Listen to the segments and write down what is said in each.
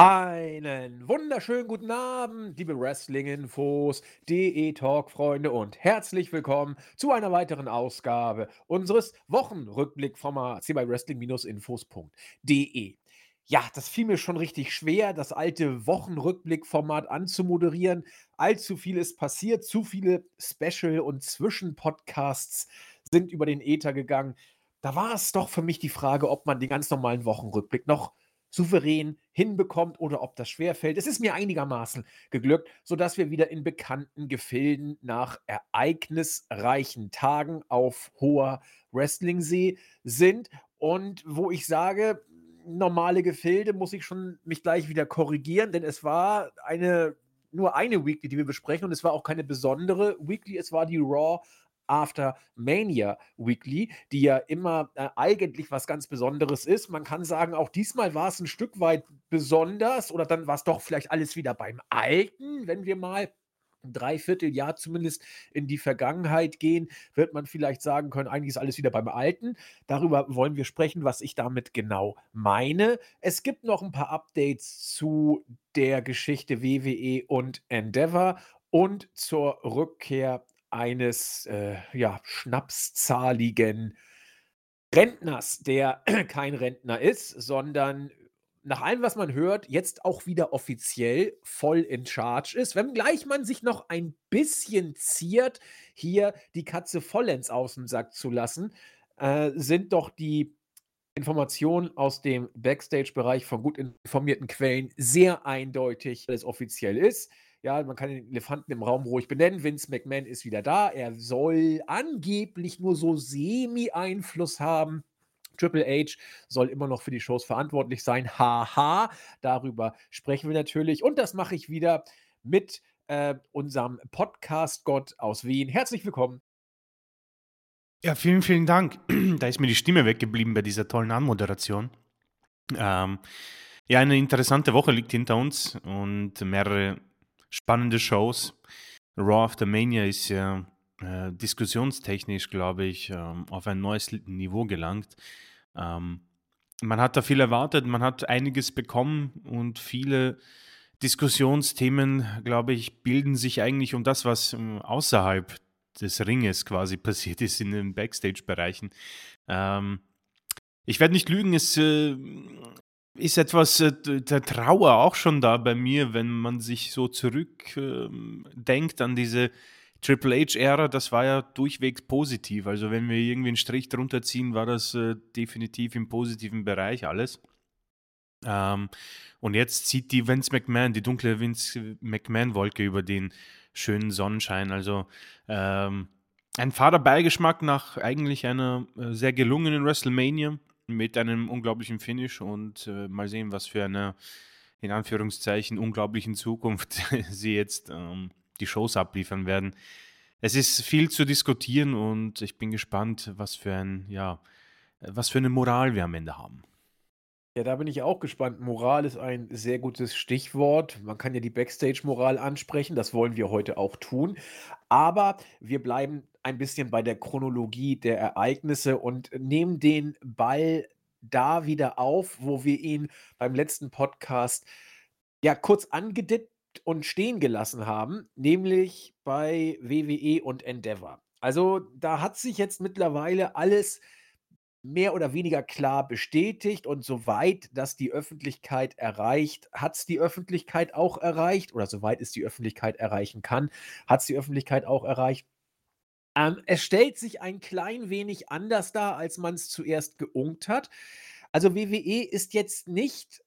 Einen wunderschönen guten Abend, liebe Wrestling-Infos, DE-Talk-Freunde und herzlich willkommen zu einer weiteren Ausgabe unseres Wochenrückblick-Formats hier bei Wrestling-Infos.de. Ja, das fiel mir schon richtig schwer, das alte Wochenrückblick-Format anzumoderieren. Allzu viel ist passiert, zu viele Special- und Zwischenpodcasts sind über den Äther gegangen. Da war es doch für mich die Frage, ob man den ganz normalen Wochenrückblick noch souverän hinbekommt oder ob das schwerfällt. Es ist mir einigermaßen geglückt, sodass wir wieder in bekannten Gefilden nach ereignisreichen Tagen auf hoher Wrestling-See sind und wo ich sage, normale Gefilde muss ich schon mich gleich wieder korrigieren, denn es war eine nur eine Weekly, die wir besprechen und es war auch keine besondere Weekly, es war die Raw After Mania Weekly, die ja immer äh, eigentlich was ganz Besonderes ist. Man kann sagen, auch diesmal war es ein Stück weit besonders oder dann war es doch vielleicht alles wieder beim Alten, wenn wir mal ein Dreivierteljahr zumindest in die Vergangenheit gehen, wird man vielleicht sagen können, eigentlich ist alles wieder beim Alten. Darüber wollen wir sprechen, was ich damit genau meine. Es gibt noch ein paar Updates zu der Geschichte WWE und Endeavor und zur Rückkehr eines, äh, ja, schnapszahligen Rentners, der kein Rentner ist, sondern nach allem, was man hört, jetzt auch wieder offiziell voll in charge ist. Wenngleich man sich noch ein bisschen ziert, hier die Katze vollends aus dem Sack zu lassen, äh, sind doch die Informationen aus dem Backstage-Bereich von gut informierten Quellen sehr eindeutig, dass es offiziell ist. Ja, man kann den Elefanten im Raum ruhig benennen. Vince McMahon ist wieder da. Er soll angeblich nur so Semi-Einfluss haben. Triple H soll immer noch für die Shows verantwortlich sein. Haha, darüber sprechen wir natürlich. Und das mache ich wieder mit äh, unserem Podcast-Gott aus Wien. Herzlich willkommen. Ja, vielen, vielen Dank. da ist mir die Stimme weggeblieben bei dieser tollen Anmoderation. Ähm, ja, eine interessante Woche liegt hinter uns und mehrere spannende Shows. Raw After Mania ist ja äh, diskussionstechnisch, glaube ich, ähm, auf ein neues Niveau gelangt. Ähm, man hat da viel erwartet, man hat einiges bekommen und viele Diskussionsthemen, glaube ich, bilden sich eigentlich um das, was ähm, außerhalb des Ringes quasi passiert ist in den Backstage-Bereichen. Ähm, ich werde nicht lügen, es äh, ist etwas äh, der Trauer auch schon da bei mir, wenn man sich so zurückdenkt ähm, an diese Triple H-Ära, das war ja durchwegs positiv. Also wenn wir irgendwie einen Strich drunter ziehen, war das äh, definitiv im positiven Bereich alles. Ähm, und jetzt zieht die Vince McMahon, die dunkle Vince McMahon-Wolke über den schönen Sonnenschein. Also ähm, ein fader Beigeschmack nach eigentlich einer äh, sehr gelungenen WrestleMania mit einem unglaublichen Finish und äh, mal sehen, was für eine, in Anführungszeichen, unglaublichen Zukunft sie jetzt ähm, die Shows abliefern werden. Es ist viel zu diskutieren und ich bin gespannt, was für ein, ja, was für eine Moral wir am Ende haben. Ja, da bin ich auch gespannt. Moral ist ein sehr gutes Stichwort. Man kann ja die Backstage-Moral ansprechen, das wollen wir heute auch tun. Aber wir bleiben ein bisschen bei der Chronologie der Ereignisse und nehmen den Ball da wieder auf, wo wir ihn beim letzten Podcast ja kurz angedippt und stehen gelassen haben, nämlich bei WWE und Endeavor. Also da hat sich jetzt mittlerweile alles mehr oder weniger klar bestätigt und soweit das die Öffentlichkeit erreicht, hat es die Öffentlichkeit auch erreicht oder soweit es die Öffentlichkeit erreichen kann, hat es die Öffentlichkeit auch erreicht. Ähm, es stellt sich ein klein wenig anders dar, als man es zuerst geunkt hat. Also WWE ist jetzt nicht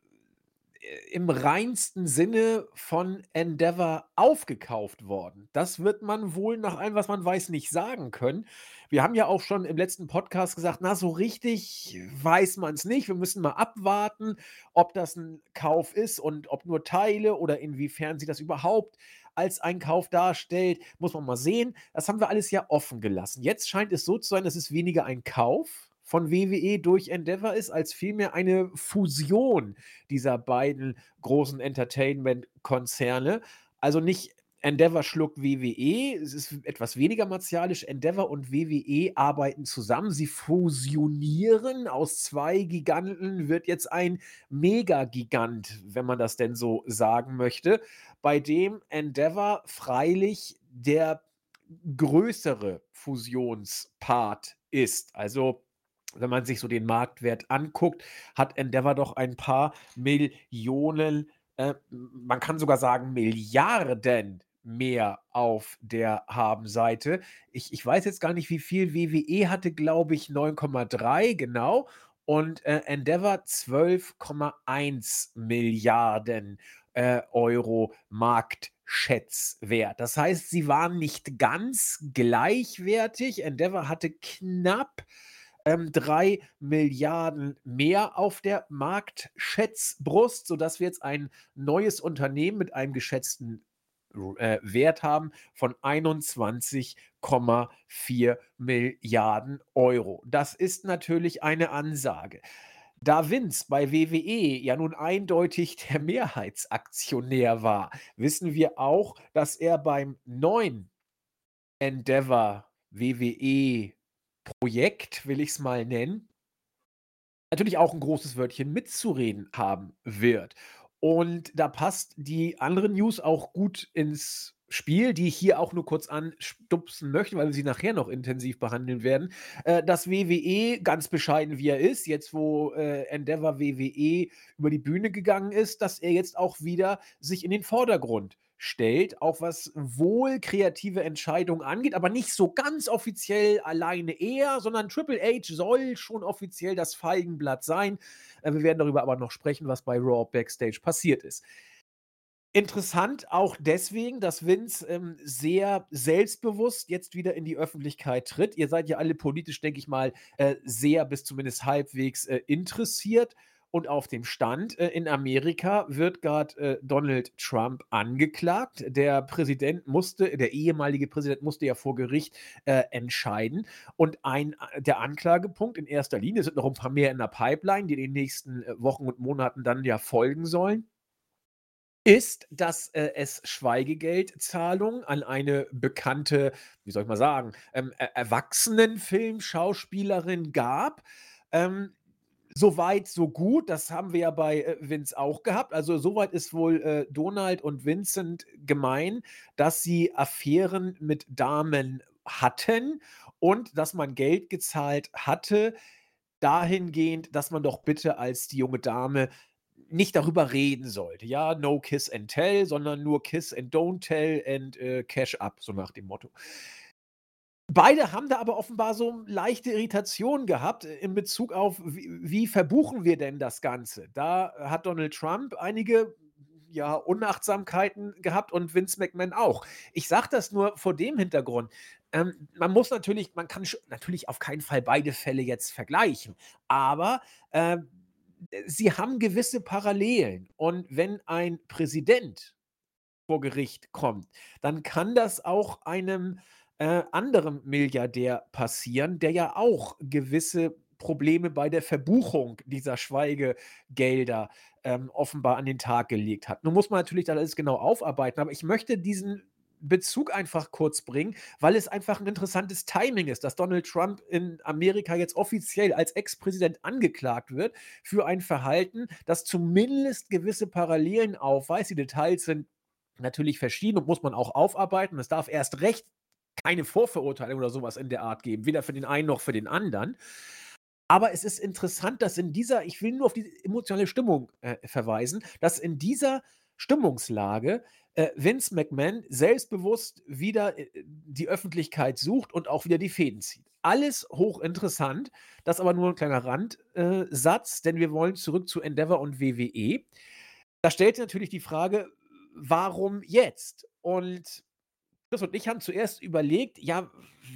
äh, im reinsten Sinne von Endeavor aufgekauft worden. Das wird man wohl nach allem, was man weiß, nicht sagen können. Wir haben ja auch schon im letzten Podcast gesagt, na, so richtig weiß man es nicht. Wir müssen mal abwarten, ob das ein Kauf ist und ob nur Teile oder inwiefern sie das überhaupt als ein Kauf darstellt. Muss man mal sehen. Das haben wir alles ja offen gelassen. Jetzt scheint es so zu sein, dass es weniger ein Kauf von WWE durch Endeavor ist, als vielmehr eine Fusion dieser beiden großen Entertainment-Konzerne. Also nicht Endeavor schluckt WWE. Es ist etwas weniger martialisch. Endeavor und WWE arbeiten zusammen. Sie fusionieren. Aus zwei Giganten wird jetzt ein Megagigant, wenn man das denn so sagen möchte, bei dem Endeavor freilich der größere Fusionspart ist. Also wenn man sich so den Marktwert anguckt, hat Endeavor doch ein paar Millionen, äh, man kann sogar sagen Milliarden mehr auf der Habenseite. Ich, ich weiß jetzt gar nicht, wie viel WWE hatte, glaube ich, 9,3, genau. Und äh, Endeavor 12,1 Milliarden äh, Euro Marktschätzwert. Das heißt, sie waren nicht ganz gleichwertig. Endeavor hatte knapp ähm, 3 Milliarden mehr auf der Marktschätzbrust, sodass wir jetzt ein neues Unternehmen mit einem geschätzten äh, Wert haben von 21,4 Milliarden Euro. Das ist natürlich eine Ansage. Da Vince bei WWE ja nun eindeutig der Mehrheitsaktionär war, wissen wir auch, dass er beim neuen Endeavor WWE Projekt, will ich es mal nennen, natürlich auch ein großes Wörtchen mitzureden haben wird. Und da passt die andere News auch gut ins Spiel, die ich hier auch nur kurz anstupsen möchte, weil wir sie nachher noch intensiv behandeln werden. Äh, dass WWE, ganz bescheiden wie er ist, jetzt wo äh, Endeavor WWE über die Bühne gegangen ist, dass er jetzt auch wieder sich in den Vordergrund stellt, auch was wohl kreative Entscheidungen angeht, aber nicht so ganz offiziell alleine er, sondern Triple H soll schon offiziell das Feigenblatt sein. Äh, wir werden darüber aber noch sprechen, was bei Raw Backstage passiert ist. Interessant auch deswegen, dass Vince ähm, sehr selbstbewusst jetzt wieder in die Öffentlichkeit tritt. Ihr seid ja alle politisch, denke ich mal, äh, sehr bis zumindest halbwegs äh, interessiert und auf dem Stand äh, in Amerika wird gerade äh, Donald Trump angeklagt. Der Präsident musste, der ehemalige Präsident musste ja vor Gericht äh, entscheiden. Und ein, der Anklagepunkt in erster Linie, sind noch ein paar mehr in der Pipeline, die in den nächsten Wochen und Monaten dann ja folgen sollen ist, dass äh, es Schweigegeldzahlungen an eine bekannte, wie soll ich mal sagen, ähm, Erwachsenenfilmschauspielerin gab. Ähm, Soweit, so gut. Das haben wir ja bei äh, Vince auch gehabt. Also soweit ist wohl äh, Donald und Vincent gemein, dass sie Affären mit Damen hatten und dass man Geld gezahlt hatte, dahingehend, dass man doch bitte als die junge Dame nicht darüber reden sollte. Ja, no kiss and tell, sondern nur kiss and don't tell and äh, cash up, so nach dem Motto. Beide haben da aber offenbar so leichte Irritationen gehabt äh, in Bezug auf, wie wie verbuchen wir denn das Ganze? Da hat Donald Trump einige, ja, Unachtsamkeiten gehabt und Vince McMahon auch. Ich sage das nur vor dem Hintergrund. Ähm, man muss natürlich man kann natürlich auf keinen Fall beide Fälle jetzt vergleichen, aber, ähm, sie haben gewisse Parallelen. Und wenn ein Präsident vor Gericht kommt, dann kann das auch einem äh, anderem Milliardär passieren, der ja auch gewisse Probleme bei der Verbuchung dieser Schweigegelder ähm, offenbar an den Tag gelegt hat. Nun muss man natürlich das alles genau aufarbeiten, aber ich möchte diesen Bezug einfach kurz bringen, weil es einfach ein interessantes Timing ist, dass Donald Trump in Amerika jetzt offiziell als Ex-Präsident angeklagt wird für ein Verhalten, das zumindest gewisse Parallelen aufweist. Die Details sind natürlich verschieden und muss man auch aufarbeiten. Es darf erst recht keine Vorverurteilung oder sowas in der Art geben, weder für den einen noch für den anderen. Aber es ist interessant, dass in dieser, ich will nur auf die emotionale Stimmung äh, verweisen, dass in dieser Stimmungslage äh, Vince McMahon selbstbewusst wieder äh, die Öffentlichkeit sucht und auch wieder die Fäden zieht. Alles hochinteressant, das aber nur ein kleiner Randsatz, denn wir wollen zurück zu Endeavor und WWE. Da stellt sich natürlich die Frage, warum jetzt? Und Chris und ich haben zuerst überlegt, ja,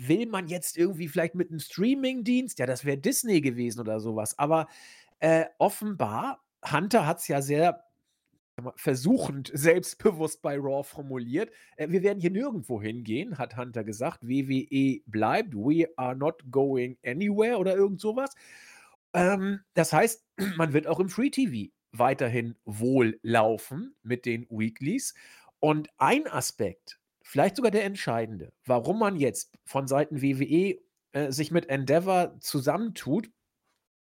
will man jetzt irgendwie vielleicht mit einem Streamingdienst? Ja, das wäre Disney gewesen oder sowas. Aber äh, offenbar, Hunter hat es ja sehr versuchend selbstbewusst bei Raw formuliert. Äh, wir werden hier nirgendwo hingehen, hat Hunter gesagt. WWE bleibt. We are not going anywhere oder irgend sowas. Ähm, das heißt, man wird auch im Free TV weiterhin wohl laufen mit den Weeklies. Und ein Aspekt, vielleicht sogar der entscheidende, warum man jetzt von Seiten WWE äh, sich mit Endeavor zusammentut,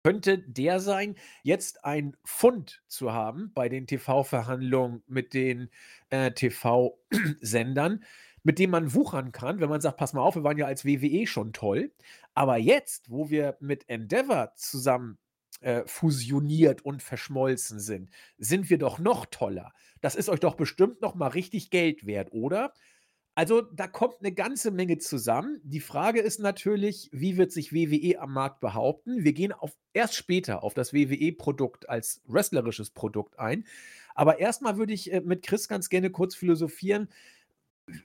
könnte der sein, jetzt ein Fund zu haben bei den TV-Verhandlungen mit den äh, TV-Sendern, mit dem man wuchern kann, wenn man sagt, pass mal auf, wir waren ja als WWE schon toll. Aber jetzt, wo wir mit Endeavor zusammen äh, fusioniert und verschmolzen sind, sind wir doch noch toller. Das ist euch doch bestimmt noch mal richtig Geld wert, oder? Also, da kommt eine ganze Menge zusammen. Die Frage ist natürlich, wie wird sich WWE am Markt behaupten? Wir gehen auf erst später auf das WWE-Produkt als wrestlerisches Produkt ein. Aber erstmal würde ich, äh, mit Chris ganz gerne kurz philosophieren.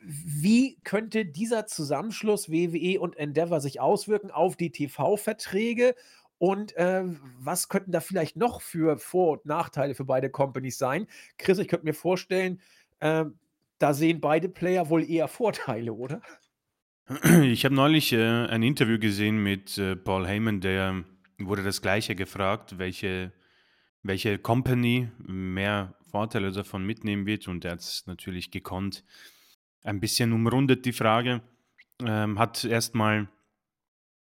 wie könnte dieser Zusammenschluss WWE und Endeavor sich auswirken auf die TV-Verträge? Und, äh, was könnten da vielleicht noch für Vor und Nachteile für beide Companies sein? Chris, ich könnte mir vorstellen, ähm da sehen beide Player wohl eher Vorteile, oder? Ich habe neulich äh, ein Interview gesehen mit äh, Paul Heyman, der wurde das gleiche gefragt, welche, welche Company mehr Vorteile davon mitnehmen wird. Und er hat es natürlich gekonnt. Ein bisschen umrundet die Frage, ähm, hat erstmal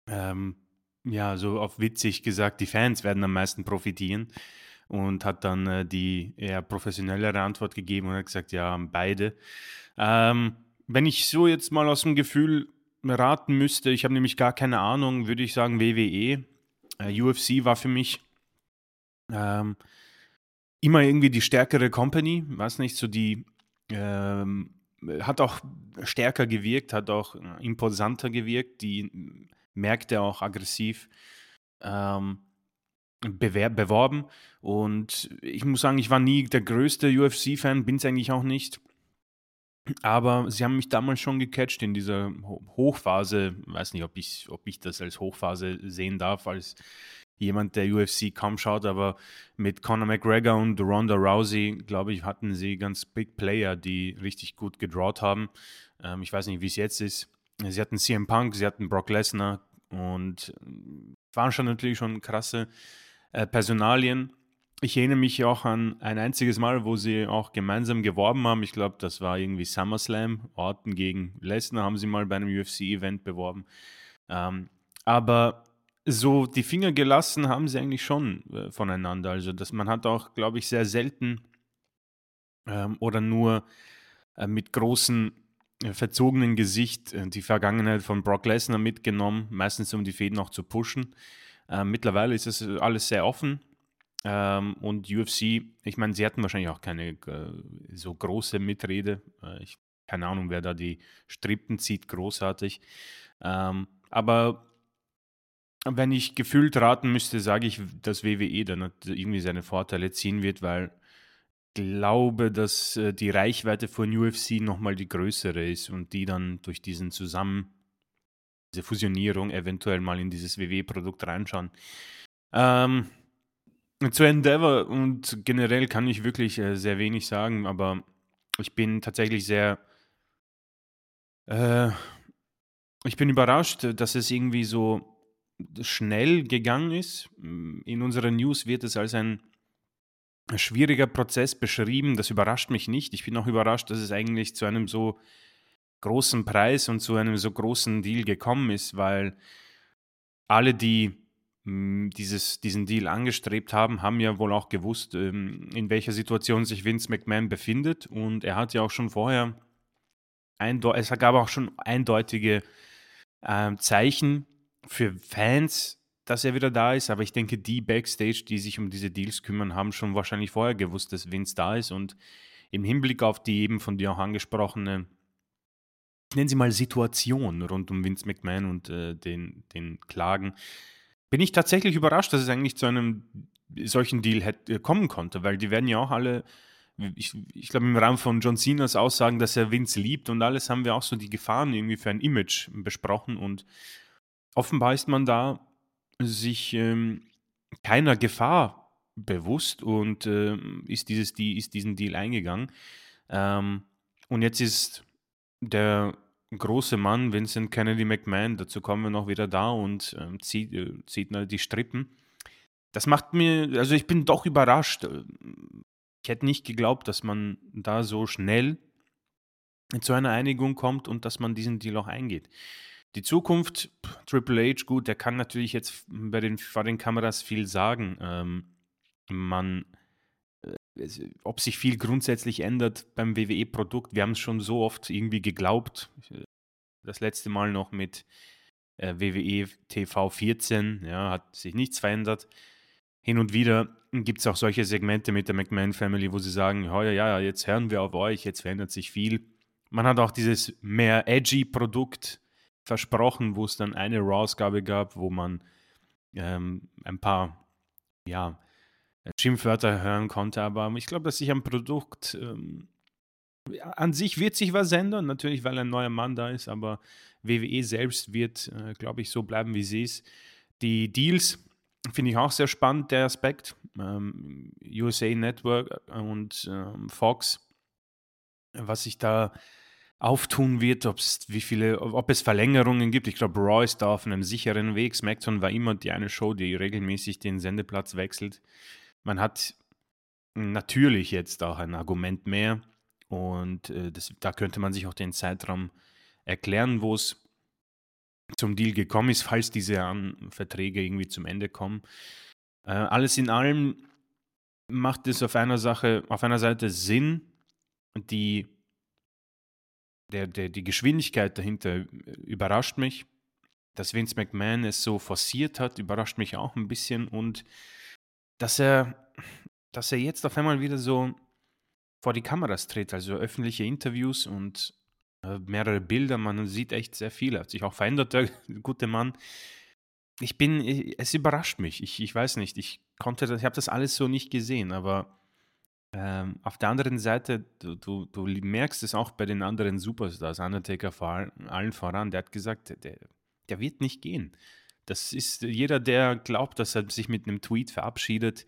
ähm, ja so auf witzig gesagt, die Fans werden am meisten profitieren und hat dann äh, die eher professionellere Antwort gegeben und hat gesagt, ja, beide. Ähm, wenn ich so jetzt mal aus dem Gefühl raten müsste, ich habe nämlich gar keine Ahnung, würde ich sagen WWE. Äh, UFC war für mich ähm, immer irgendwie die stärkere Company, weiß nicht, so die ähm, hat auch stärker gewirkt, hat auch imposanter gewirkt, die Märkte auch aggressiv ähm, beworben. Und ich muss sagen, ich war nie der größte UFC-Fan, bin es eigentlich auch nicht. Aber sie haben mich damals schon gecatcht in dieser Hochphase. Ich weiß nicht, ob ich, ob ich das als Hochphase sehen darf, als jemand, der UFC kaum schaut, aber mit Conor McGregor und Ronda Rousey, glaube ich, hatten sie ganz Big Player, die richtig gut gedrawt haben. Ähm, ich weiß nicht, wie es jetzt ist. Sie hatten CM Punk, sie hatten Brock Lesnar und waren schon natürlich schon krasse äh, Personalien. Ich erinnere mich auch an ein einziges Mal, wo sie auch gemeinsam geworben haben. Ich glaube, das war irgendwie SummerSlam. Orten gegen Lesnar haben sie mal bei einem UFC-Event beworben. Ähm, aber so die Finger gelassen haben sie eigentlich schon äh, voneinander. Also dass man hat auch, glaube ich, sehr selten ähm, oder nur äh, mit großen äh, verzogenen Gesicht äh, die Vergangenheit von Brock Lesnar mitgenommen, meistens um die Fäden auch zu pushen. Ähm, mittlerweile ist das alles sehr offen. Ähm, und UFC, ich meine, sie hatten wahrscheinlich auch keine äh, so große Mitrede. Äh, ich, keine Ahnung, wer da die Strippen zieht, großartig. Ähm, aber wenn ich gefühlt raten müsste, sage ich, dass WWE dann irgendwie seine Vorteile ziehen wird, weil ich glaube, dass äh, die Reichweite von UFC nochmal die größere ist und die dann durch diesen Zusammen diese Fusionierung eventuell mal in dieses WW-Produkt reinschauen. Ähm, zu Endeavor und generell kann ich wirklich äh, sehr wenig sagen, aber ich bin tatsächlich sehr. Äh, ich bin überrascht, dass es irgendwie so schnell gegangen ist. In unseren News wird es als ein schwieriger Prozess beschrieben. Das überrascht mich nicht. Ich bin auch überrascht, dass es eigentlich zu einem so großen Preis und zu einem so großen Deal gekommen ist, weil alle, die hm, dieses, diesen Deal angestrebt haben, haben ja wohl auch gewusst, ähm, in welcher Situation sich Vince McMahon befindet. Und er hat ja auch schon vorher, es gab auch schon eindeutige äh, Zeichen für Fans, dass er wieder da ist. Aber ich denke, die Backstage, die sich um diese Deals kümmern, haben schon wahrscheinlich vorher gewusst, dass Vince da ist. Und im Hinblick auf die eben von dir auch angesprochene ich nenne sie mal Situation rund um Vince McMahon und äh, den, den Klagen, bin ich tatsächlich überrascht, dass es eigentlich zu einem solchen Deal hätte, äh, kommen konnte, weil die werden ja auch alle, ich, ich glaube im Rahmen von John Cenas Aussagen, dass er Vince liebt und alles, haben wir auch so die Gefahren irgendwie für ein Image besprochen und offenbar ist man da sich ähm, keiner Gefahr bewusst und äh, ist, dieses, die, ist diesen Deal eingegangen. Ähm, und jetzt ist der große Mann, Vincent Kennedy McMahon, dazu kommen wir noch wieder da und äh, zieht, äh, zieht die Strippen. Das macht mir, also ich bin doch überrascht. Ich hätte nicht geglaubt, dass man da so schnell zu einer Einigung kommt und dass man diesen Deal auch eingeht. Die Zukunft, Triple H, gut, der kann natürlich jetzt bei den, vor den Kameras viel sagen. Ähm, man, ob sich viel grundsätzlich ändert beim WWE-Produkt, wir haben es schon so oft irgendwie geglaubt. Das letzte Mal noch mit äh, WWE TV 14, ja, hat sich nichts verändert. Hin und wieder gibt es auch solche Segmente mit der McMahon Family, wo sie sagen, ja, ja, ja, jetzt hören wir auf euch, jetzt verändert sich viel. Man hat auch dieses mehr edgy Produkt versprochen, wo es dann eine Raw-Ausgabe gab, wo man ähm, ein paar, ja, Schimpfwörter hören konnte, aber ich glaube, dass sich am Produkt ähm, an sich wird sich was ändern, natürlich, weil ein neuer Mann da ist, aber WWE selbst wird, äh, glaube ich, so bleiben, wie sie ist. Die Deals finde ich auch sehr spannend, der Aspekt. Ähm, USA Network und ähm, Fox, was sich da auftun wird, wie viele, ob es Verlängerungen gibt. Ich glaube, Raw ist da auf einem sicheren Weg. SmackDown war immer die eine Show, die regelmäßig den Sendeplatz wechselt. Man hat natürlich jetzt auch ein Argument mehr und äh, das, da könnte man sich auch den Zeitraum erklären, wo es zum Deal gekommen ist, falls diese an Verträge irgendwie zum Ende kommen. Äh, alles in allem macht es auf einer Sache, auf einer Seite Sinn, die der, der, die Geschwindigkeit dahinter überrascht mich. Dass Vince McMahon es so forciert hat, überrascht mich auch ein bisschen. Und dass er, dass er jetzt auf einmal wieder so vor die Kameras tritt, also öffentliche Interviews und äh, mehrere Bilder. Man sieht echt sehr viel. Hat sich auch verändert, der gute Mann. Ich bin, es überrascht mich. Ich, ich weiß nicht, ich konnte ich habe das alles so nicht gesehen, aber ähm, auf der anderen Seite, du, du, du, merkst es auch bei den anderen Superstars, Undertaker vor allen voran, der hat gesagt, der, der wird nicht gehen. Das ist jeder, der glaubt, dass er sich mit einem Tweet verabschiedet,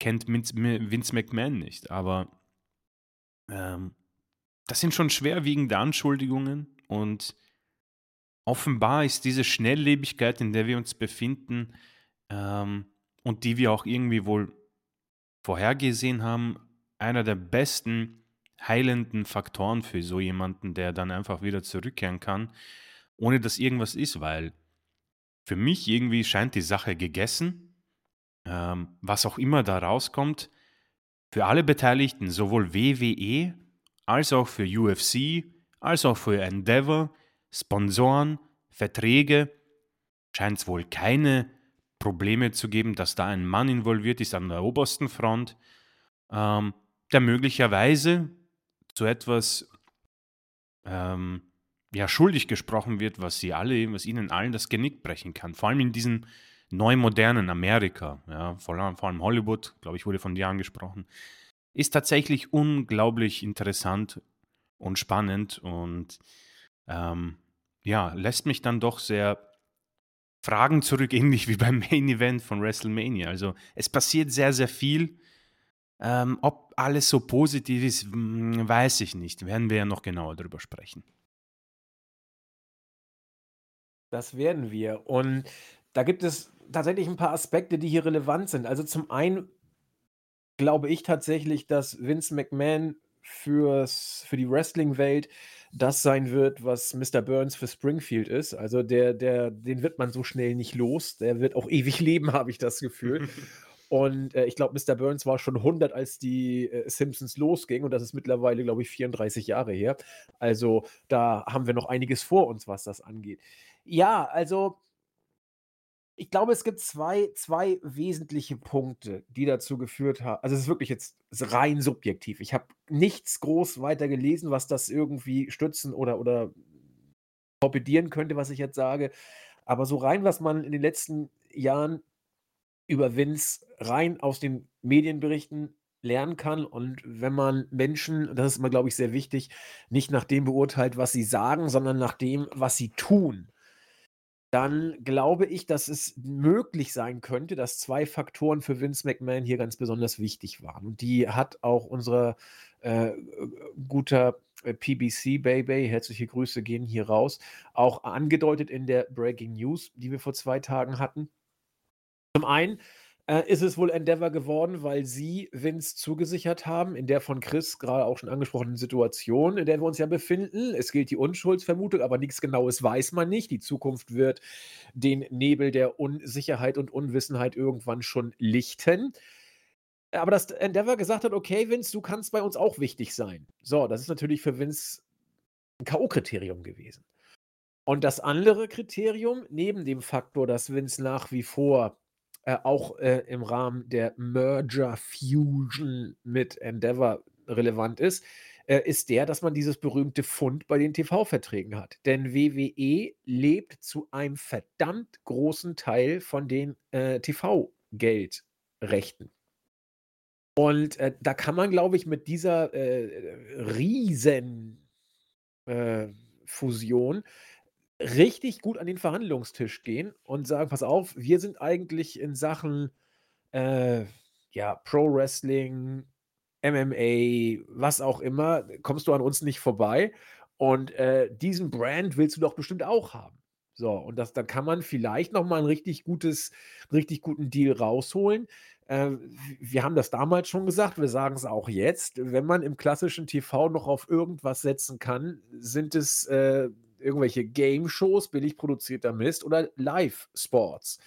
kennt Vince McMahon nicht. Aber ähm, das sind schon schwerwiegende Anschuldigungen und offenbar ist diese Schnelllebigkeit, in der wir uns befinden ähm, und die wir auch irgendwie wohl vorhergesehen haben, einer der besten heilenden Faktoren für so jemanden, der dann einfach wieder zurückkehren kann, ohne dass irgendwas ist, weil für mich irgendwie scheint die Sache gegessen. Ähm, was auch immer da rauskommt, für alle Beteiligten, sowohl WWE als auch für UFC, als auch für Endeavor, Sponsoren, Verträge, scheint es wohl keine Probleme zu geben, dass da ein Mann involviert ist an der obersten Front, ähm, der möglicherweise zu etwas ähm, ja, schuldig gesprochen wird, was sie alle, was ihnen allen das Genick brechen kann. Vor allem in diesem neu modernen Amerika, ja, vor, allem, Hollywood, glaube ich, wurde von dir angesprochen, ist tatsächlich unglaublich interessant und spannend und ähm, ja, lässt mich dann doch sehr Fragen zurück, ähnlich wie beim Main Event von WrestleMania. Also es passiert sehr, sehr viel. Ähm, ob alles so positiv ist, hm, weiß ich nicht. Werden wir ja noch genauer darüber sprechen. Das werden wir. Und da gibt es tatsächlich ein paar Aspekte, die hier relevant sind. Also zum einen glaube ich tatsächlich, dass Vince McMahon fürs, für die Wrestling-Welt das sein wird, was Mr. Burns für Springfield ist. Also der, der, den wird man so schnell nicht los. Der wird auch ewig leben, habe ich das Gefühl. Und äh, ich glaube, Mr. Burns war schon 100, als die äh, Simpsons losging. Und das ist mittlerweile, glaube ich, 34 Jahre her. Also da haben wir noch einiges vor uns, was das angeht. Ja, also ich glaube, es gibt zwei, zwei wesentliche Punkte, die dazu geführt haben. Also, es ist wirklich jetzt rein subjektiv. Ich habe nichts groß weiter gelesen, was das irgendwie stützen oder, oder torpedieren könnte, was ich jetzt sage. Aber so rein, was man in den letzten Jahren über Vince rein aus den Medienberichten lernen kann und wenn man Menschen, das ist immer, glaube ich, sehr wichtig, nicht nach dem beurteilt, was sie sagen, sondern nach dem, was sie tun dann glaube ich, dass es möglich sein könnte, dass zwei Faktoren für Vince McMahon hier ganz besonders wichtig waren. Und die hat auch unser äh, guter äh, PBC Baby, herzliche Grüße gehen hier raus, auch angedeutet in der Breaking News, die wir vor zwei Tagen hatten. Zum einen äh, ist es wohl Endeavor geworden, weil sie Vince zugesichert haben, in der von Chris gerade auch schon angesprochenen Situation, in der wir uns ja befinden. Es gilt die Unschuldsvermutung, aber nichts Genaues weiß man nicht. Die Zukunft wird den Nebel der Unsicherheit und Unwissenheit irgendwann schon lichten. Aber dass Endeavor gesagt hat, okay, Vince, du kannst bei uns auch wichtig sein. So, das ist natürlich für Vince ein K.O.-Kriterium gewesen. Und das andere Kriterium, neben dem Faktor, dass Vince nach wie vor äh, auch äh, im Rahmen der Merger Fusion mit Endeavor relevant ist, äh, ist der, dass man dieses berühmte Fund bei den TV-Verträgen hat. Denn WWE lebt zu einem verdammt großen Teil von den äh, TV-Geldrechten. Und äh, da kann man, glaube ich, mit dieser riesen Fusion richtig gut an den Verhandlungstisch gehen und sagen: „Pass auf, wir sind eigentlich in Sachen, äh, ja, Pro Wrestling, MMA, was auch immer, kommst du an uns nicht vorbei und, äh, diesen Brand willst du doch bestimmt auch haben.“ So, und das dann kann man vielleicht noch mal 'n richtig gutes richtig guten Deal rausholen. Äh, wir haben das damals schon gesagt, wir sagen es auch jetzt. Wenn man im klassischen TV noch auf irgendwas setzen kann, sind es, äh irgendwelche Game-Shows, billig produzierter Mist oder Live-Sports.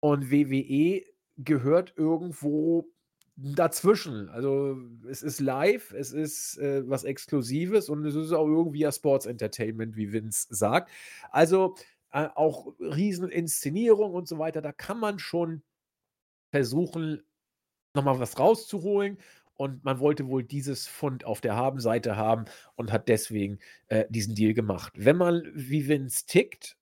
Und WWE gehört irgendwo dazwischen. Also es ist live, es ist äh, was Exklusives und es ist auch irgendwie ja Sports Entertainment, wie Vince sagt. Also äh, auch Rieseninszenierung und so weiter, da kann man schon versuchen, nochmal was rauszuholen und man wollte wohl dieses Fund auf der Habenseite haben und hat deswegen äh, diesen Deal gemacht. Wenn man wie Vince tickt,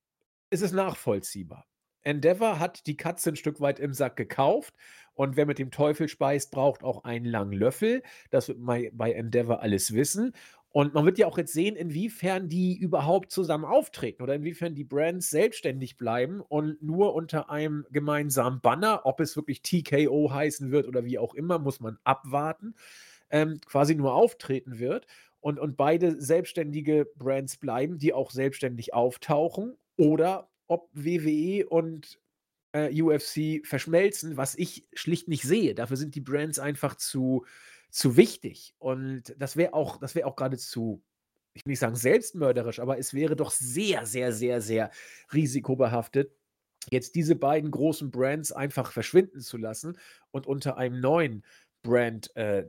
ist es nachvollziehbar. Endeavor hat die Katze ein Stück weit im Sack gekauft und wer mit dem Teufel speist, braucht auch einen langen Löffel. Das wird man bei Endeavor alles wissen. Und man wird ja auch jetzt sehen, inwiefern die überhaupt zusammen auftreten oder inwiefern die Brands selbstständig bleiben und nur unter einem gemeinsamen Banner, ob es wirklich TKO heißen wird oder wie auch immer, muss man abwarten, ähm, quasi nur auftreten wird. Und, und beide selbstständige Brands bleiben, die auch selbstständig auftauchen oder ob WWE und äh, UFC verschmelzen, was ich schlicht nicht sehe. Dafür sind die Brands einfach zu, zu wichtig. Und das wäre auch, das wäre auch geradezu, ich will nicht sagen selbstmörderisch, aber es wäre doch sehr, sehr, sehr, sehr risikobehaftet, jetzt diese beiden großen Brands einfach verschwinden zu lassen und unter einem neuen Brand äh,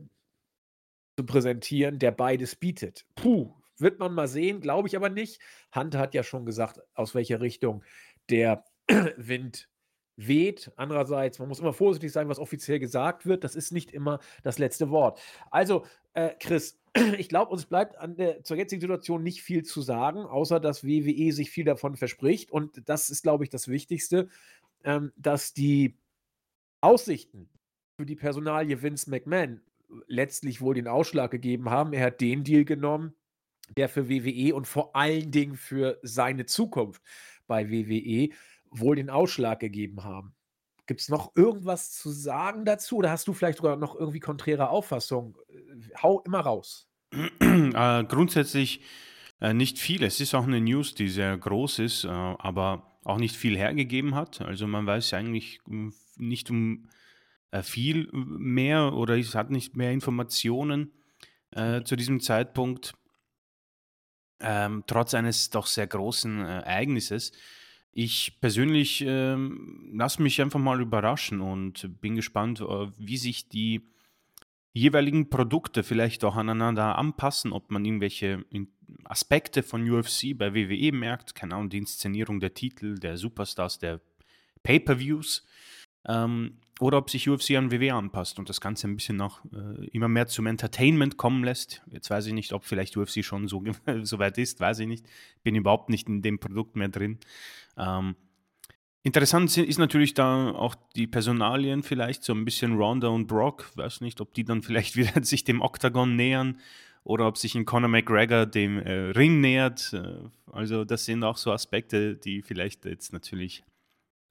zu präsentieren, der beides bietet. Puh, wird man mal sehen, glaube ich aber nicht. Hunter hat ja schon gesagt, aus welcher Richtung der Wind weht. Andererseits, man muss immer vorsichtig sein, was offiziell gesagt wird. Das ist nicht immer das letzte Wort. Also, äh, Chris, ich glaube, uns bleibt an der, zur jetzigen Situation nicht viel zu sagen, außer dass WWE sich viel davon verspricht. Und das ist, glaube ich, das Wichtigste, ähm, dass die Aussichten für die Personalie Vince McMahon letztlich wohl den Ausschlag gegeben haben. Er hat den Deal genommen, der für WWE und vor allen Dingen für seine Zukunft bei WWE wohl den Ausschlag gegeben haben. Gibt es noch irgendwas zu sagen dazu oder hast du vielleicht sogar noch irgendwie konträre Auffassung? Äh, hau immer raus. Äh, grundsätzlich äh, nicht viel. Es ist auch eine News, die sehr groß ist, äh, aber auch nicht viel hergegeben hat. Also man weiß eigentlich hm, nicht um äh, viel mehr oder es hat nicht mehr Informationen äh, zu diesem Zeitpunkt, ähm, trotz eines doch sehr großen Ereignisses. Ich persönlich ähm, lasse mich einfach mal überraschen und bin gespannt, äh, wie sich die jeweiligen Produkte vielleicht auch aneinander anpassen, ob man irgendwelche Aspekte von UFC bei WWE merkt, keine Ahnung, die Inszenierung der Titel, der Superstars, der Pay-per-Views. Ähm, oder ob sich UFC an WWE anpasst und das Ganze ein bisschen noch äh, immer mehr zum Entertainment kommen lässt. Jetzt weiß ich nicht, ob vielleicht UFC schon so, so weit ist, weiß ich nicht. Bin überhaupt nicht in dem Produkt mehr drin. Ähm, interessant ist natürlich da auch die Personalien vielleicht, so ein bisschen Ronda und Brock. Weiß nicht, ob die dann vielleicht wieder sich dem Octagon nähern oder ob sich ein Conor McGregor dem äh, Ring nähert. Äh, also das sind auch so Aspekte, die vielleicht jetzt natürlich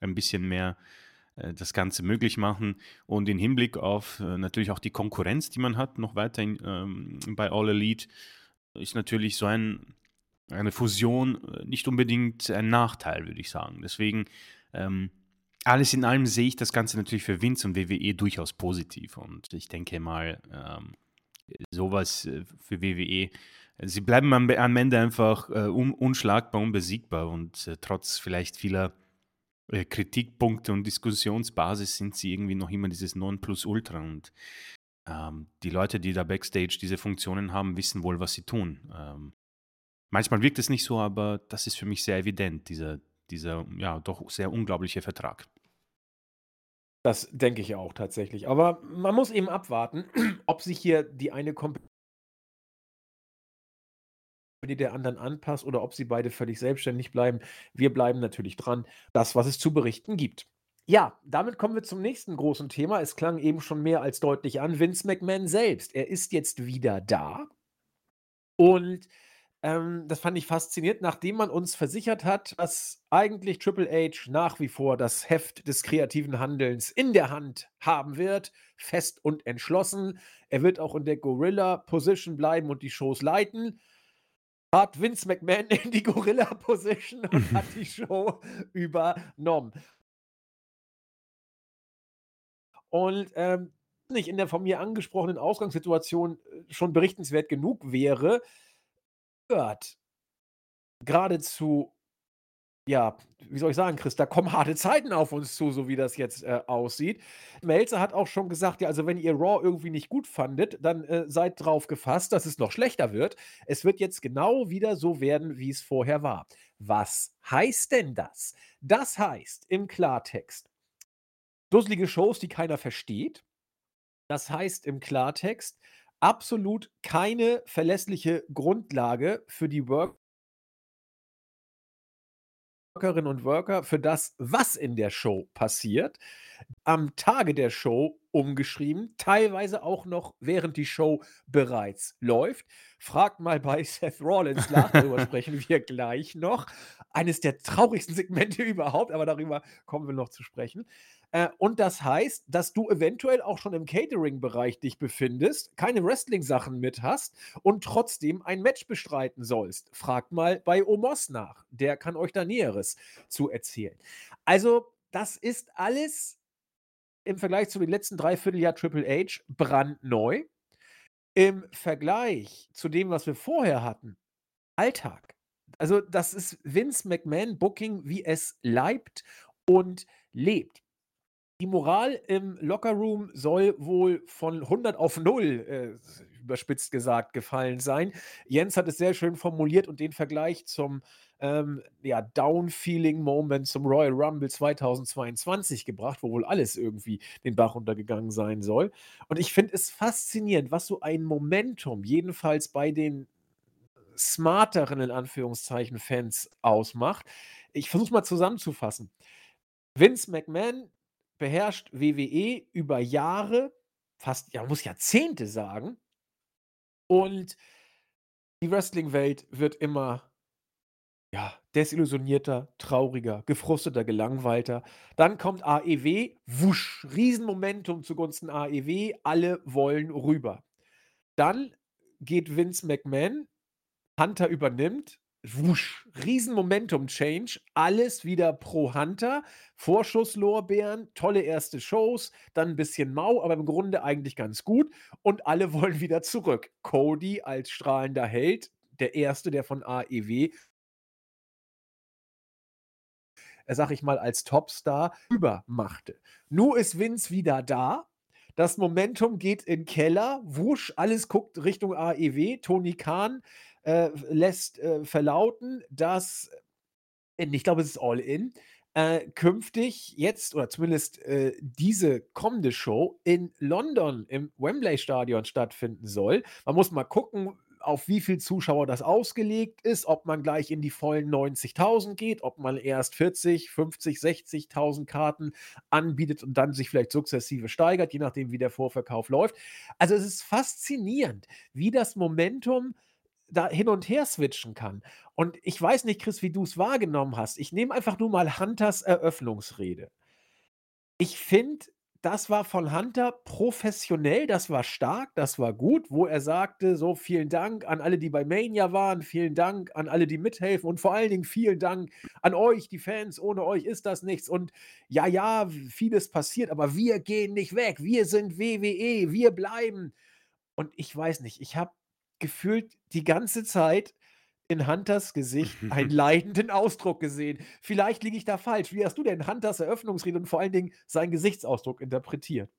ein bisschen mehr das Ganze möglich machen und in Hinblick auf äh, natürlich auch die Konkurrenz, die man hat, noch weiterhin ähm, bei All Elite, ist natürlich so ein, eine Fusion äh, nicht unbedingt ein Nachteil, würde ich sagen. Deswegen ähm, alles in allem sehe ich das Ganze natürlich für Vince und WWE durchaus positiv. Und ich denke mal, ähm, sowas äh, für WWE, sie bleiben am, Ende einfach äh, un, unschlagbar, unbesiegbar und äh, trotz vielleicht vieler äh, Kritikpunkte und Diskussionsbasis sind sie irgendwie noch immer dieses Nonplusultra. Und ähm, die Leute, die da backstage diese Funktionen haben, wissen wohl, was sie tun. Ähm, manchmal wirkt es nicht so, aber das ist für mich sehr evident, dieser, dieser ja doch sehr unglaubliche Vertrag. Das denke ich auch tatsächlich. Aber man muss eben abwarten, ob sich hier die eine Kompanie der anderen anpasst oder ob sie beide völlig selbstständig bleiben. Wir bleiben natürlich dran, das, was es zu berichten gibt. Ja, damit kommen wir zum nächsten großen Thema. Es klang eben schon mehr als deutlich an. Vince McMahon selbst. Er ist jetzt wieder da. Und ähm, das fand ich faszinierend, nachdem man uns versichert hat, dass eigentlich Triple H nach wie vor das Heft des kreativen Handelns in der Hand haben wird, fest und entschlossen. Er wird auch in der Gorilla-Position bleiben und die Shows leiten. Hat Vince McMahon in die Gorilla-Position und hat die Show übernommen. Und ähm, nicht in der von mir angesprochenen Ausgangssituation äh, schon berichtenswert genug wäre, gehört. Geradezu, ja, wie soll ich sagen, Chris, da kommen harte Zeiten auf uns zu, so wie das jetzt äh, aussieht. Melzer hat auch schon gesagt, ja, also wenn ihr Raw irgendwie nicht gut fandet, dann äh, seid drauf gefasst, dass es noch schlechter wird. Es wird jetzt genau wieder so werden, wie es vorher war. Was heißt denn das? Das heißt im Klartext, dusselige Shows, die keiner versteht. Das heißt im Klartext, absolut keine verlässliche Grundlage für die Workerinnen und Worker, für das, was in der Show passiert. Am Tage der Show umgeschrieben, teilweise auch noch während die Show bereits läuft. Fragt mal bei Seth Rollins nach, darüber sprechen wir gleich noch. Eines der traurigsten Segmente überhaupt, aber darüber kommen wir noch zu sprechen. Äh, und das heißt, dass du eventuell auch schon im Catering-Bereich dich befindest, keine Wrestling-Sachen mit hast und trotzdem ein Match bestreiten sollst. Fragt mal bei Omos nach. Der kann euch da Näheres zu erzählen. Also, das ist alles im Vergleich zu den letzten Dreivierteljahr Triple H brandneu. Im Vergleich zu dem, was wir vorher hatten, Alltag. Also, das ist Vince McMahon Booking, wie es leibt und lebt. Die Moral im Lockerroom soll wohl von 100 auf 0, äh, überspitzt gesagt, gefallen sein. Jens hat es sehr schön formuliert und den Vergleich zum ähm, ja, Down-Feeling-Moment zum Royal Rumble 2022 gebracht, wo wohl alles irgendwie den Bach runtergegangen sein soll. Und ich finde es faszinierend, was so ein Momentum, jedenfalls bei den smarteren, in Anführungszeichen, Fans ausmacht. Ich versuche mal zusammenzufassen. Vince McMahon beherrscht WWE über Jahre, fast, ja, muss Jahrzehnte sagen. Und die Wrestling-Welt wird immer, ja, desillusionierter, trauriger, gefrusteter, gelangweilter. Dann kommt AEW, wusch, Riesenmomentum zugunsten AEW, alle wollen rüber. Dann geht Vince McMahon, Hunter übernimmt, wusch, riesen Momentum-Change, alles wieder pro Hunter, Vorschusslorbeeren, tolle erste Shows, dann ein bisschen mau, aber im Grunde eigentlich ganz gut und alle wollen wieder zurück. Cody als strahlender Held, der erste, der von AEW äh, sag ich mal, als Topstar übermachte. Nur ist Vince wieder da. Das Momentum geht in den Keller. Wusch, alles guckt Richtung AEW. Tony Khan äh, lässt äh, verlauten, dass, äh, ich glaube, es ist all in, äh, künftig jetzt oder zumindest äh, diese kommende Show in London im Wembley Stadion stattfinden soll. Man muss mal gucken, auf wie viel Zuschauer das ausgelegt ist, ob man gleich in die vollen 90.000 geht, ob man erst 40, 50, 60.000 Karten anbietet und dann sich vielleicht sukzessive steigert, je nachdem, wie der Vorverkauf läuft. Also es ist faszinierend, wie das Momentum da hin und her switchen kann. Und ich weiß nicht, Chris, wie du es wahrgenommen hast. Ich nehme einfach nur mal Hunters Eröffnungsrede. Ich finde, das war von Hunter professionell, das war stark, das war gut, wo er sagte: „So, vielen Dank an alle, die bei Mania waren, vielen Dank an alle, die mithelfen und vor allen Dingen vielen Dank an euch, die Fans. Ohne euch ist das nichts und ja, ja, vieles passiert, aber wir gehen nicht weg. Wir sind WWE, wir bleiben.“ Und ich weiß nicht, ich habe gefühlt die ganze Zeit in Hunters Gesicht einen leidenden Ausdruck gesehen. Vielleicht liege ich da falsch. Wie hast du denn Hunters Eröffnungsrede und vor allen Dingen seinen Gesichtsausdruck interpretiert?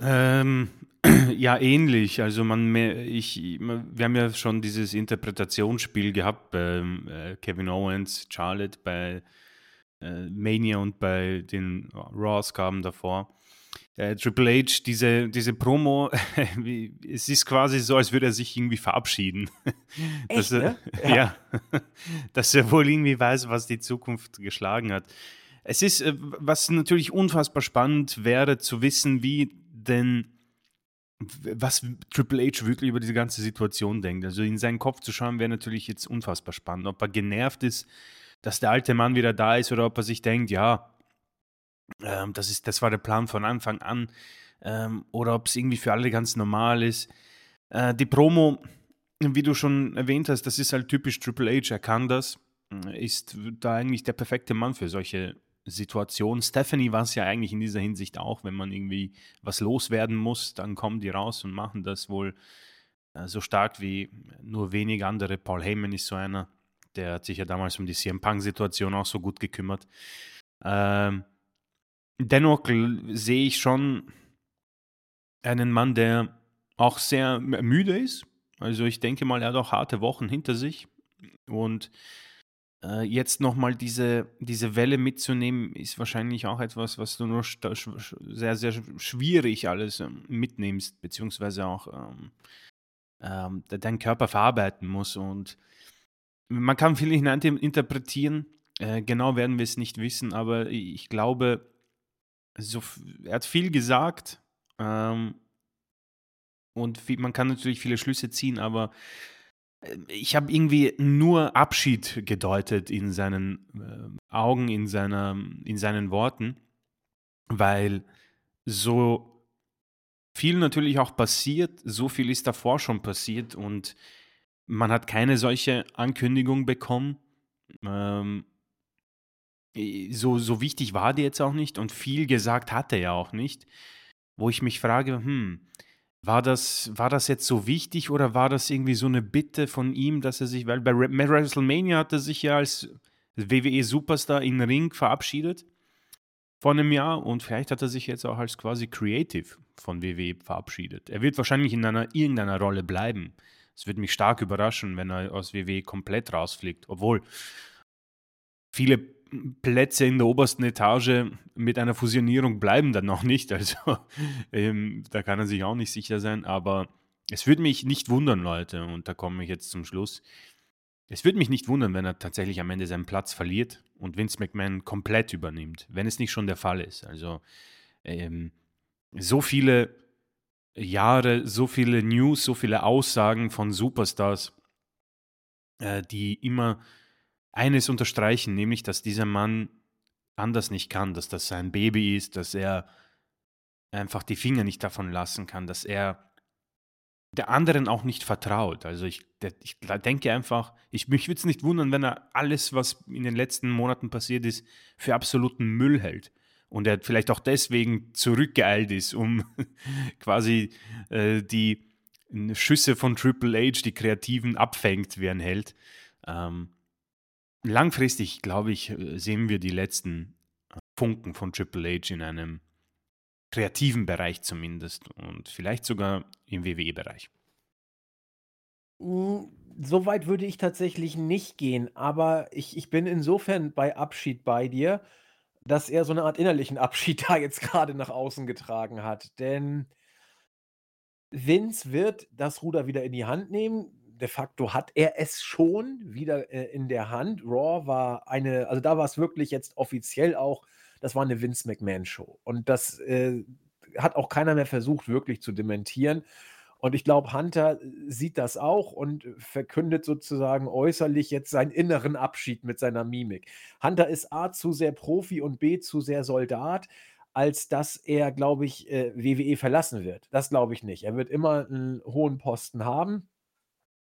Ähm, ja, ähnlich. Also man, ich, wir haben ja schon dieses Interpretationsspiel gehabt bei äh, Kevin Owens, Charlotte bei äh, Mania und bei den Raws-Kamen davor äh, Triple H, diese, diese Promo, es ist quasi so, als würde er sich irgendwie verabschieden. Echt, dass er, ne? ja. ja. dass er wohl irgendwie weiß, was die Zukunft geschlagen hat. Es ist, äh, was natürlich unfassbar spannend wäre, zu wissen, wie denn, was Triple H wirklich über diese ganze Situation denkt. Also in seinen Kopf zu schauen, wäre natürlich jetzt unfassbar spannend. Ob er genervt ist, dass der alte Mann wieder da ist oder ob er sich denkt, ja, ähm, das, ist, das war der Plan von Anfang an. Ähm, oder ob es irgendwie für alle ganz normal ist. Äh, die Promo, wie du schon erwähnt hast, das ist halt typisch Triple H. Er kann das. Ist da eigentlich der perfekte Mann für solche Situationen. Stephanie war es ja eigentlich in dieser Hinsicht auch, wenn man irgendwie was loswerden muss, dann kommen die raus und machen das wohl äh, so stark wie nur wenig andere. Paul Heyman ist so einer, der hat sich ja damals um die CM Punk-Situation auch so gut gekümmert. Ähm, dennoch sehe ich schon einen Mann, der auch sehr müde ist. Also ich denke mal, er hat auch harte Wochen hinter sich. Und äh, jetzt nochmal diese, diese Welle mitzunehmen, ist wahrscheinlich auch etwas, was du nur sehr, sehr schwierig alles ähm, mitnimmst, beziehungsweise auch ähm, ähm, dein Körper verarbeiten muss. Und man kann viel hineininterpretieren. Äh, genau werden wir es nicht wissen, aber ich glaube, so, er hat viel gesagt ähm, und viel, man kann natürlich viele Schlüsse ziehen, aber äh, ich habe irgendwie nur Abschied gedeutet in seinen äh, Augen, in, seiner, in seinen Worten, weil so viel natürlich auch passiert, so viel ist davor schon passiert und man hat keine solche Ankündigung bekommen. Ähm, so, so wichtig war die jetzt auch nicht und viel gesagt hat er auch nicht, wo ich mich frage, hm, war das, war das jetzt so wichtig oder war das irgendwie so eine Bitte von ihm, dass er sich, weil bei WrestleMania hat er sich ja als WWE-Superstar in den Ring verabschiedet vor einem Jahr und vielleicht hat er sich jetzt auch als quasi Creative von WWE verabschiedet. Er wird wahrscheinlich in einer irgendeiner Rolle bleiben. Es würde mich stark überraschen, wenn er aus WWE komplett rausfliegt, obwohl viele Plätze in der obersten Etage mit einer Fusionierung bleiben dann noch nicht. Also ähm, da kann er sich auch nicht sicher sein. Aber es würde mich nicht wundern, Leute, und da komme ich jetzt zum Schluss. Es würde mich nicht wundern, wenn er tatsächlich am Ende seinen Platz verliert und Vince McMahon komplett übernimmt, wenn es nicht schon der Fall ist. Also ähm, so viele Jahre, so viele News, so viele Aussagen von Superstars, äh, die immer eines unterstreichen, nämlich, dass dieser Mann anders nicht kann, dass das sein Baby ist, dass er einfach die Finger nicht davon lassen kann, dass er der anderen auch nicht vertraut. Also ich, ich denke einfach, ich, mich würde es nicht wundern, wenn er alles, was in den letzten Monaten passiert ist, für absoluten Müll hält. Und er vielleicht auch deswegen zurückgeeilt ist, um quasi äh, die Schüsse von Triple H, die Kreativen, abfängt, wie ein Held. Ähm, langfristig, glaube ich, äh, sehen wir die letzten äh, Funken von Triple H in einem kreativen Bereich zumindest und vielleicht sogar im WWE-Bereich. Hm, so weit würde ich tatsächlich nicht gehen, aber ich, ich bin insofern bei Abschied bei dir, dass er so eine Art innerlichen Abschied da jetzt gerade nach außen getragen hat. Denn Vince wird das Ruder wieder in die Hand nehmen de facto hat er es schon wieder, äh, in der Hand. Raw war eine also, da war es wirklich jetzt offiziell auch das war eine Vince McMahon-Show. Und das, äh, hat auch keiner mehr versucht, wirklich zu dementieren. Und ich glaube, Hunter äh, sieht das auch und verkündet sozusagen äußerlich jetzt seinen inneren Abschied mit seiner Mimik. Hunter ist A zu sehr Profi und B zu sehr Soldat, als dass er, glaube ich, äh, WWE verlassen wird. Das glaube ich nicht. Er wird immer einen hohen Posten haben.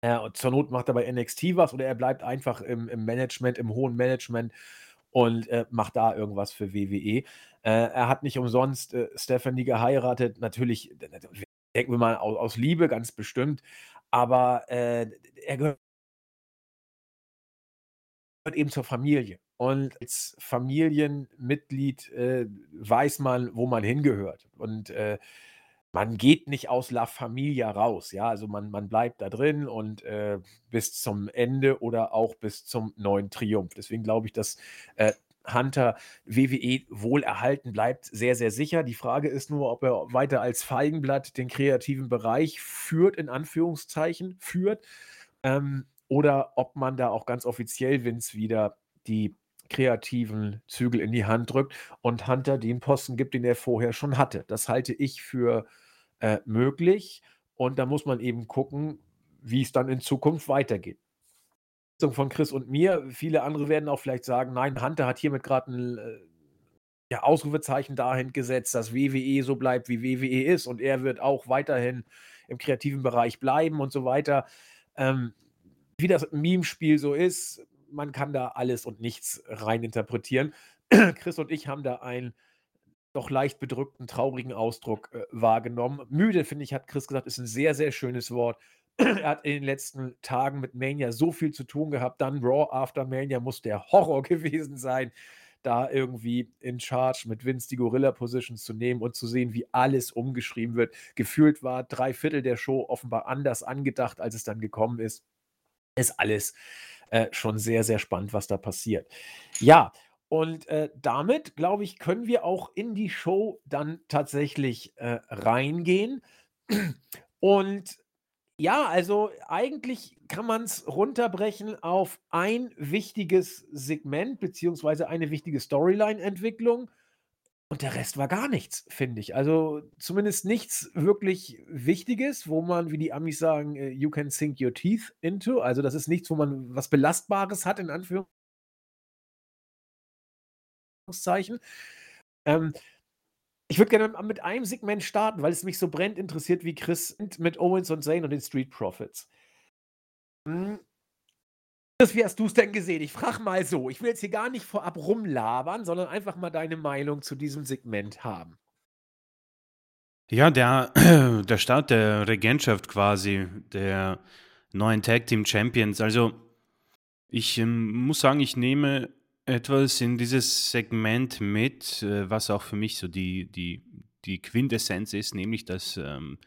Äh, zur Not macht er bei NXT was oder er bleibt einfach im, im Management, im hohen Management und äh, macht da irgendwas für WWE. Äh, er hat nicht umsonst äh, Stephanie geheiratet, natürlich, denken wir mal aus, aus Liebe, ganz bestimmt, aber äh, er gehört eben zur Familie. Und als Familienmitglied äh, weiß man, wo man hingehört. Und man geht nicht aus La Familia raus, ja, also man, man bleibt da drin und äh, bis zum Ende oder auch bis zum neuen Triumph. Deswegen glaube ich, dass äh, Hunter WWE wohl erhalten bleibt, sehr, sehr sicher. Die Frage ist nur, ob er weiter als Feigenblatt den kreativen Bereich führt, in Anführungszeichen, führt, ähm, oder ob man da auch ganz offiziell Vince wieder die kreativen Zügel in die Hand drückt und Hunter den Posten gibt, den er vorher schon hatte. Das halte ich für äh, möglich und da muss man eben gucken, wie es dann in Zukunft weitergeht. Von Chris und mir, viele andere werden auch vielleicht sagen, nein, Hunter hat hiermit gerade ein äh, ja, Ausrufezeichen dahin gesetzt, dass WWE so bleibt, wie WWE ist und er wird auch weiterhin im kreativen Bereich bleiben und so weiter. Ähm, wie das Meme-Spiel so ist, man kann da alles und nichts reininterpretieren. Chris und ich haben da einen doch leicht bedrückten, traurigen Ausdruck äh, wahrgenommen. Müde, finde ich, hat Chris gesagt, ist ein sehr, sehr schönes Wort. er hat in den letzten Tagen mit Mania so viel zu tun gehabt. Dann Raw After Mania muss der Horror gewesen sein, da irgendwie in Charge mit Vince die Gorilla-Positions zu nehmen und zu sehen, wie alles umgeschrieben wird. Gefühlt war drei Viertel der Show offenbar anders angedacht, als es dann gekommen ist. Ist alles äh, schon sehr, sehr spannend, was da passiert. Ja, und äh, damit, glaube ich, können wir auch in die Show dann tatsächlich äh, reingehen. Und ja, also eigentlich kann man es runterbrechen auf ein wichtiges Segment beziehungsweise eine wichtige Storyline-Entwicklung. Und der Rest war gar nichts, finde ich. Also zumindest nichts wirklich Wichtiges, wo man, wie die Amis sagen, äh, you can sink your teeth into. Also das ist nichts, wo man was Belastbares hat, in Anführungszeichen. Ähm, ich würde gerne mit einem Segment starten, weil es mich so brennt interessiert wie Chris mit Owens und Zane und den Street Profits. Hm, wie hast du es denn gesehen? Ich frage mal so. Ich will jetzt hier gar nicht vorab rumlabern, sondern einfach mal deine Meinung zu diesem Segment haben. Ja, der, der Start der Regentschaft quasi, der neuen Tag Team Champions. Also, ich ähm, muss sagen, ich nehme etwas in dieses Segment mit, äh, was auch für mich so die, die, die Quintessenz ist, nämlich dass ähm,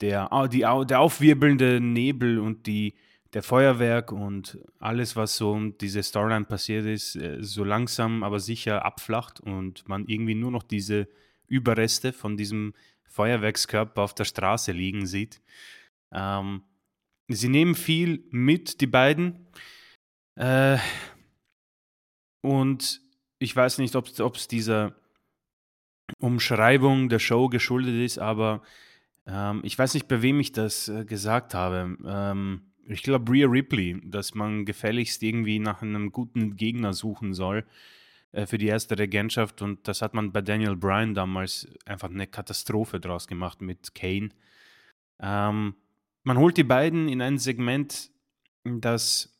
der, die, der aufwirbelnde Nebel und die der Feuerwerk und alles, was so um diese Storyline passiert ist, äh, so langsam aber sicher abflacht und man irgendwie nur noch diese Überreste von diesem Feuerwerkskörper auf der Straße liegen sieht. Ähm, sie nehmen viel mit, die beiden. Äh, und ich weiß nicht, ob es dieser Umschreibung der Show geschuldet ist, aber ähm, ich weiß nicht, bei wem ich das äh, gesagt habe. Ähm, ich glaube, Rhea Ripley, dass man gefälligst irgendwie nach einem guten Gegner suchen soll äh, für die erste Regentschaft. Und das hat man bei Daniel Bryan damals einfach eine Katastrophe draus gemacht mit Kane. Ähm, man holt die beiden in ein Segment, das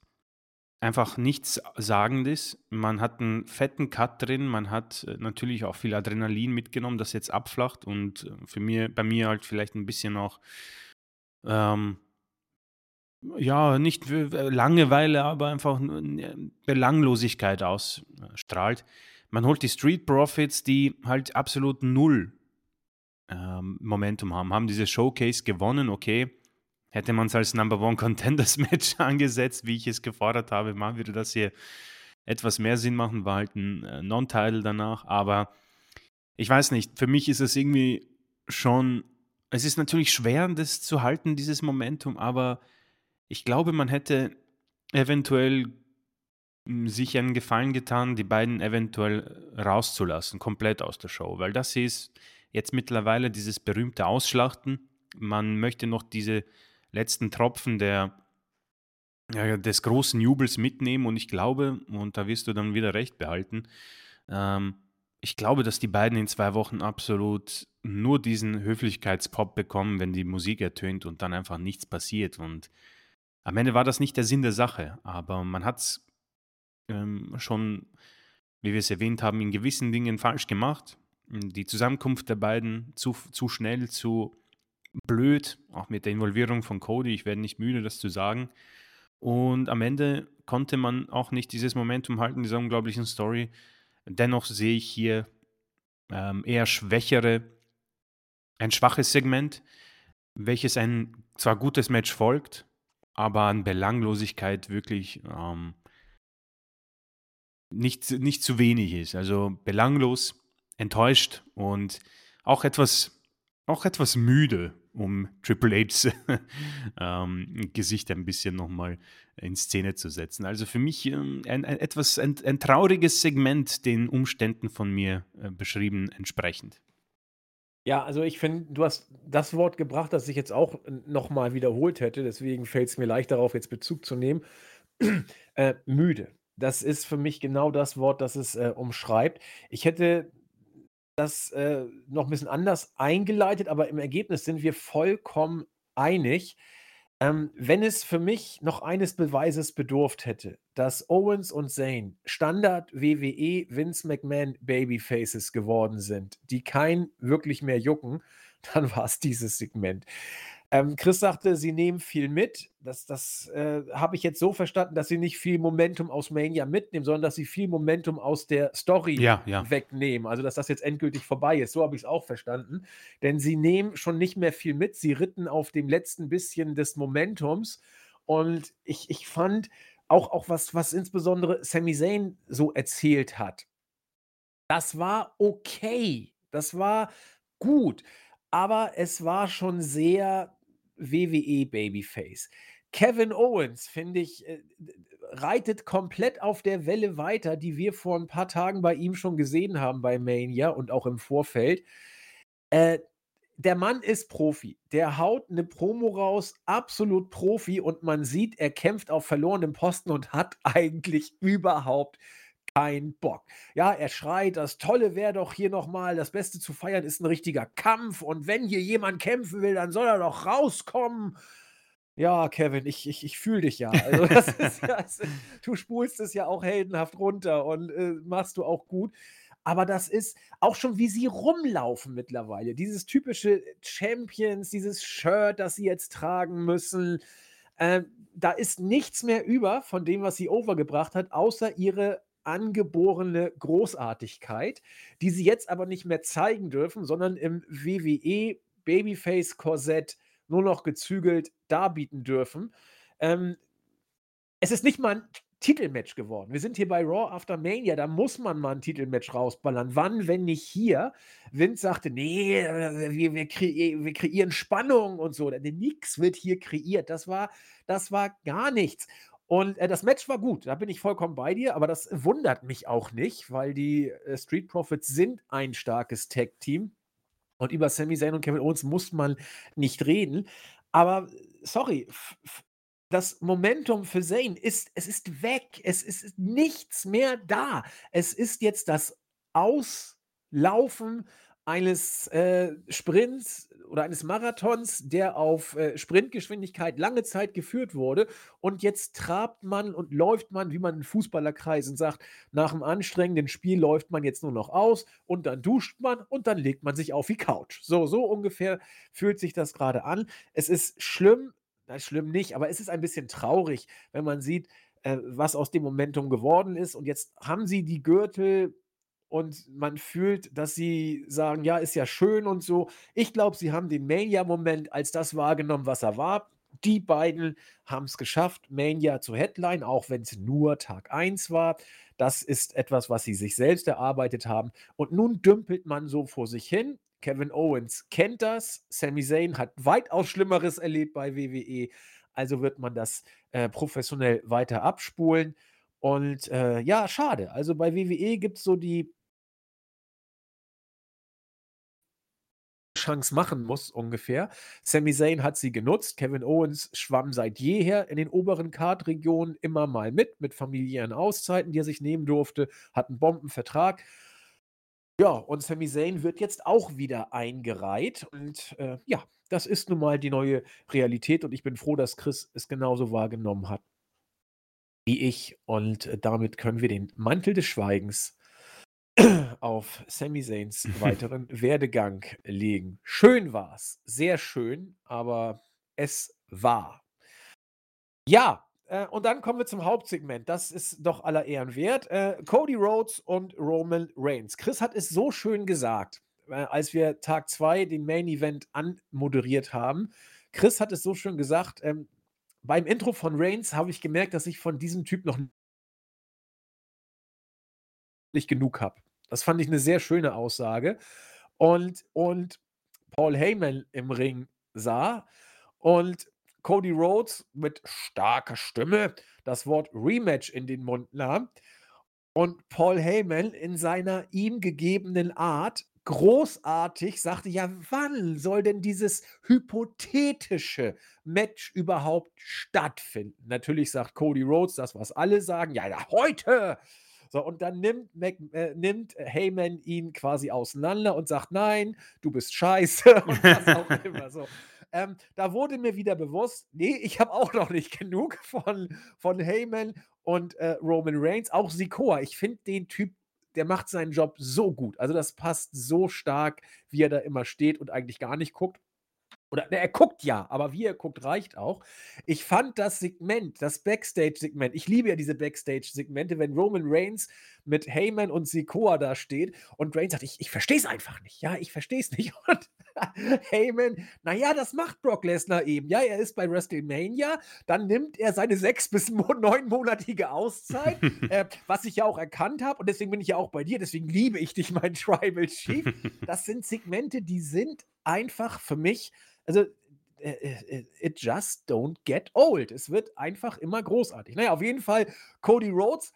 einfach nichts sagend ist. Man hat einen fetten Cut drin, man hat äh, natürlich auch viel Adrenalin mitgenommen, das jetzt abflacht und äh, für mir, bei mir halt vielleicht ein bisschen auch ähm, ja, nicht Langeweile, aber einfach Belanglosigkeit ausstrahlt. Man holt die Street Profits, die halt absolut null ähm, Momentum haben, haben diese Showcase gewonnen, okay. Hätte man es als Number One Contenders Match angesetzt, wie ich es gefordert habe, mal würde das hier etwas mehr Sinn machen, war halt ein äh, Non-Title danach, aber ich weiß nicht, für mich ist es irgendwie schon, es ist natürlich schwer, das zu halten, dieses Momentum, aber ich glaube, man hätte eventuell hm, sich einen Gefallen getan, die beiden eventuell rauszulassen, komplett aus der Show, weil das ist jetzt mittlerweile dieses berühmte Ausschlachten. Man möchte noch diese letzten Tropfen der, ja, des großen Jubels mitnehmen und ich glaube, und da wirst du dann wieder recht behalten, ähm, ich glaube, dass die beiden in zwei Wochen absolut nur diesen Höflichkeitspop bekommen, wenn die Musik ertönt und dann einfach nichts passiert. Und am Ende war das nicht der Sinn der Sache, aber man hat es ähm, schon, wie wir es erwähnt haben, in gewissen Dingen falsch gemacht. Die Zusammenkunft der beiden zu, zu schnell, zu blöd, auch mit der Involvierung von Cody, ich werde nicht müde, das zu sagen. Und am Ende konnte man auch nicht dieses Momentum halten, dieser unglaublichen Story. Dennoch sehe ich hier ähm, eher schwächere, ein schwaches Segment, welches ein zwar gutes Match folgt, aber an Belanglosigkeit wirklich ähm, nicht, nicht zu wenig ist. Also belanglos, enttäuscht und auch etwas, auch etwas müde um Triple H's ähm, Gesicht ein bisschen nochmal in Szene zu setzen. Also für mich ähm, ein, ein, etwas ein, ein, trauriges Segment den Umständen von mir äh, beschrieben entsprechend. Ja, also ich finde, du hast das Wort gebracht, das ich jetzt auch nochmal wiederholt hätte, deswegen fällt es mir leicht darauf, jetzt Bezug zu nehmen. äh, müde. Das ist für mich genau das Wort, das es äh, umschreibt. Ich hätte das äh, noch ein bisschen anders eingeleitet, aber im Ergebnis sind wir vollkommen einig. Ähm, wenn es für mich noch eines Beweises bedurft hätte, dass Owens und Zane Standard WWE Vince McMahon Babyfaces geworden sind, die kein wirklich mehr jucken, dann war es dieses Segment. Ähm, Chris sagte, sie nehmen viel mit. Das, das äh, habe ich jetzt so verstanden, dass sie nicht viel Momentum aus Mania mitnehmen, sondern dass sie viel Momentum aus der Story ja, ja. wegnehmen. Also, dass das jetzt endgültig vorbei ist. So habe ich es auch verstanden. Denn sie nehmen schon nicht mehr viel mit. Sie ritten auf dem letzten bisschen des Momentums. Und ich, ich fand auch, auch was, was insbesondere Sami Zayn so erzählt hat, das war okay. Das war gut aber es war schon sehr WWE Babyface. Kevin Owens, finde ich, äh, reitet komplett auf der Welle weiter, die wir vor ein paar Tagen bei ihm schon gesehen haben bei Mania und auch im Vorfeld. Äh, der Mann ist Profi. Der haut eine Promo raus, absolut Profi und man sieht, er kämpft auf verlorenem Posten und hat eigentlich überhaupt kein Bock. Ja, er schreit, das Tolle wäre doch hier nochmal, das Beste zu feiern ist ein richtiger Kampf und wenn hier jemand kämpfen will, dann soll er doch rauskommen. Ja, Kevin, ich, ich, ich fühle dich ja. Also ja du spulst es ja auch heldenhaft runter und äh, machst du auch gut. Aber das ist auch schon, wie sie rumlaufen mittlerweile. Dieses typische Champions, dieses Shirt, das sie jetzt tragen müssen. Äh, da ist nichts mehr über von dem, was sie overgebracht hat, außer ihre angeborene Großartigkeit, die sie jetzt aber nicht mehr zeigen dürfen, sondern im WWE Babyface Korsett nur noch gezügelt darbieten dürfen. Ähm, es ist nicht mal ein Titelmatch geworden. Wir sind hier bei Raw After Mania, da muss man mal ein Titelmatch rausballern. Wann, wenn nicht hier? Vince sagte, nee, wir, wir, kre wir kreieren Spannung und so. Nix wird hier kreiert. Das war, das war gar nichts. Und äh, das Match war gut, da bin ich vollkommen bei dir, aber das wundert mich auch nicht, weil die äh, Street Profits sind ein starkes Tag-Team. Und über Sami Zayn und Kevin Owens muss man nicht reden. Aber sorry, das Momentum für Zayn ist, es ist weg. Es ist nichts mehr da. Es ist jetzt das Auslaufen eines äh, Sprints oder eines Marathons, der auf äh, Sprintgeschwindigkeit lange Zeit geführt wurde. Und jetzt trabt man und läuft man, wie man in Fußballerkreisen sagt, nach einem anstrengenden Spiel läuft man jetzt nur noch aus und dann duscht man und dann legt man sich auf die Couch. So, so ungefähr fühlt sich das gerade an. Es ist schlimm, na, schlimm nicht, aber es ist ein bisschen traurig, wenn man sieht, äh, was aus dem Momentum geworden ist. Und jetzt haben sie die Gürtel und man fühlt, dass sie sagen, ja, ist ja schön und so. Ich glaube, sie haben den Mania-Moment als das wahrgenommen, was er war. Die beiden haben es geschafft, Mania zu Headline, auch wenn es nur Tag 1 war. Das ist etwas, was sie sich selbst erarbeitet haben. Und nun dümpelt man so vor sich hin. Kevin Owens kennt das. Sami Zayn hat weitaus Schlimmeres erlebt bei WWE. Also wird man das äh, professionell weiter abspulen. Und äh, ja, schade. Also bei WWE gibt es so die Chance machen muss, ungefähr. Sami Zayn hat sie genutzt. Kevin Owens schwamm seit jeher in den oberen Card-Regionen immer mal mit, mit familiären Auszeiten, die er sich nehmen durfte, hat einen Bombenvertrag. Ja, und Sami Zayn wird jetzt auch wieder eingereiht und, äh, ja, das ist nun mal die neue Realität und ich bin froh, dass Chris es genauso wahrgenommen hat wie ich und, äh, damit können wir den Mantel des Schweigens auf Sami Zayns weiteren Werdegang legen. Schön war's, sehr schön, aber es war. Ja, äh, und dann kommen wir zum Hauptsegment. Das ist doch aller Ehren wert. Äh, Cody Rhodes und Roman Reigns. Chris hat es so schön gesagt, äh, als wir Tag 2 den Main Event anmoderiert haben. Chris hat es so schön gesagt, ähm, beim Intro von Reigns habe ich gemerkt, dass ich von diesem Typ noch nicht genug habe. Das fand ich eine sehr schöne Aussage. Und und Paul Heyman im Ring sah und Cody Rhodes mit starker Stimme das Wort Rematch in den Mund nahm und Paul Heyman in seiner ihm gegebenen Art großartig sagte: „Ja, wann soll denn dieses hypothetische Match überhaupt stattfinden?“ Natürlich sagt Cody Rhodes das, was alle sagen: „Ja, ja, heute!“ So, und dann nimmt Mac äh, nimmt Heyman ihn quasi auseinander und sagt: „Nein, du bist scheiße“ und was auch immer so. Ähm, da wurde mir wieder bewusst, nee, ich habe auch noch nicht genug von, von Heyman und äh, Roman Reigns. Auch Sikoa, ich finde den Typ, der macht seinen Job so gut. Also das passt so stark, wie er da immer steht und eigentlich gar nicht guckt. Oder ne, er guckt ja, aber wie er guckt, reicht auch. Ich fand das Segment, das Backstage-Segment, ich liebe ja diese Backstage-Segmente, wenn Roman Reigns mit Heyman und Sikoa da steht und Reigns sagt, ich, ich verstehe es einfach nicht. Ja, ich verstehe es nicht. Und Heyman, naja, das macht Brock Lesnar eben. Ja, er ist bei WrestleMania, dann nimmt er seine sechs bis neunmonatige Auszeit, äh, was ich ja auch erkannt habe und deswegen bin ich ja auch bei dir, deswegen liebe ich dich, mein Tribal Chief. Das sind Segmente, die sind einfach für mich, also äh, äh, it just don't get old. Es wird einfach immer großartig. Naja, auf jeden Fall Cody Rhodes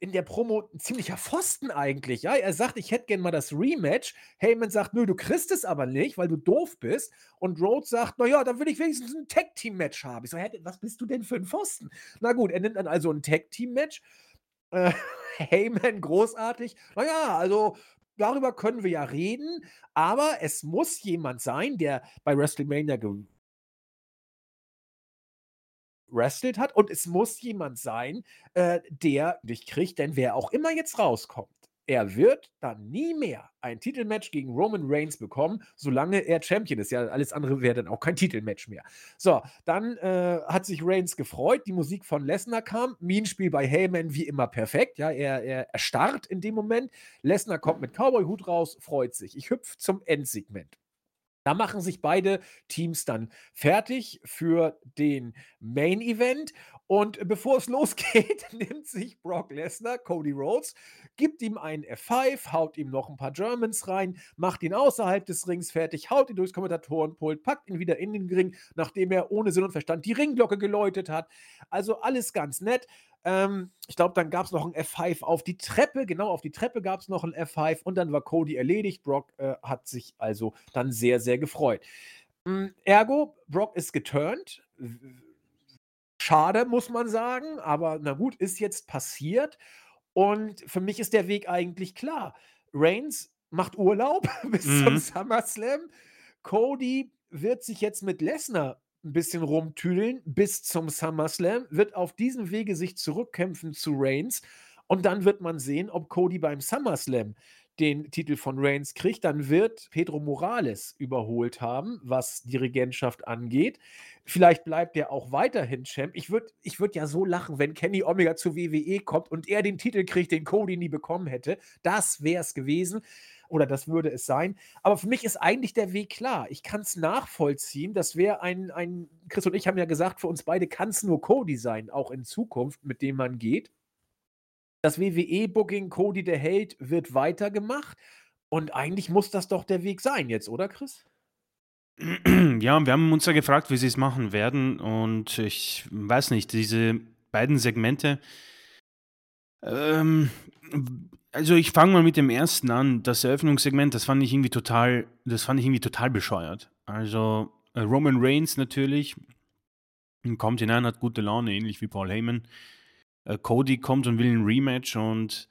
in der Promo ein ziemlicher Pfosten eigentlich, ja. Er sagt: „Ich hätte gern mal das Rematch.“ Heyman sagt: „Nö, du kriegst es aber nicht, weil du doof bist.“ Und Rhodes sagt: „Na ja, dann will ich wenigstens ein Tag-Team-Match haben.“ Ich so: „Hä, was bist du denn für ein Pfosten?“ Na gut, er nimmt dann also ein Tag-Team-Match. Äh, Heyman großartig: „Na ja, also darüber können wir ja reden, aber es muss jemand sein, der bei WrestleMania wrestelt hat und es muss jemand sein, äh, der dich kriegt, denn wer auch immer jetzt rauskommt, er wird dann nie mehr ein Titelmatch gegen Roman Reigns bekommen, solange er Champion ist. Ja, alles andere wäre dann auch kein Titelmatch mehr. So, dann äh, hat sich Reigns gefreut. Die Musik von Lesnar kam. Minenspiel bei Heyman wie immer perfekt. Ja, er, er erstarrt in dem Moment. Lesnar kommt mit Cowboy-Hut raus, freut sich. Ich hüpfe zum Endsegment. Da machen sich beide Teams dann fertig für den Main Event. Und bevor es losgeht, nimmt sich Brock Lesnar Cody Rhodes, gibt ihm einen F5, haut ihm noch ein paar Germans rein, macht ihn außerhalb des Rings fertig, haut ihn durchs Kommentatorenpult, packt ihn wieder in den Ring, nachdem er ohne Sinn und Verstand die Ringglocke geläutet hat. Also alles ganz nett. Ähm, ich glaube, dann gab es noch ein F5 auf die Treppe. Genau, auf die Treppe gab es noch ein F5 und dann war Cody erledigt. Brock äh, hat sich also dann sehr, sehr gefreut. Ähm, ergo, Brock ist geturnt. Schade, muss man sagen, aber na gut, ist jetzt passiert. Und für mich ist der Weg eigentlich klar. Reigns macht Urlaub bis mhm. zum SummerSlam. Cody wird sich jetzt mit Lesnar ein bisschen rumtüdeln bis zum SummerSlam, wird auf diesem Wege sich zurückkämpfen zu Reigns und dann wird man sehen, ob Cody beim SummerSlam den Titel von Reigns kriegt, dann wird Pedro Morales überholt haben, was die Regentschaft angeht. Vielleicht bleibt er auch weiterhin Champ. Ich würde ich würd ja so lachen, wenn Kenny Omega zu WWE kommt und er den Titel kriegt, den Cody nie bekommen hätte. Das wäre es gewesen oder das würde es sein. Aber für mich ist eigentlich der Weg klar. Ich kann es nachvollziehen. Das wäre ein, ein, Chris und ich haben ja gesagt, für uns beide kann es nur Cody sein, auch in Zukunft, mit dem man geht. Das WWE-Booking Cody der Held wird weitergemacht. Und eigentlich muss das doch der Weg sein jetzt, oder Chris? Ja, wir haben uns ja gefragt, wie sie es machen werden. Und ich weiß nicht, diese beiden Segmente. Ähm, also ich fange mal mit dem ersten an. Das Eröffnungssegment, das fand ich irgendwie total, das fand ich irgendwie total bescheuert. Also äh, Roman Reigns natürlich kommt hinein, hat gute Laune, ähnlich wie Paul Heyman. Äh, Cody kommt und will ein Rematch und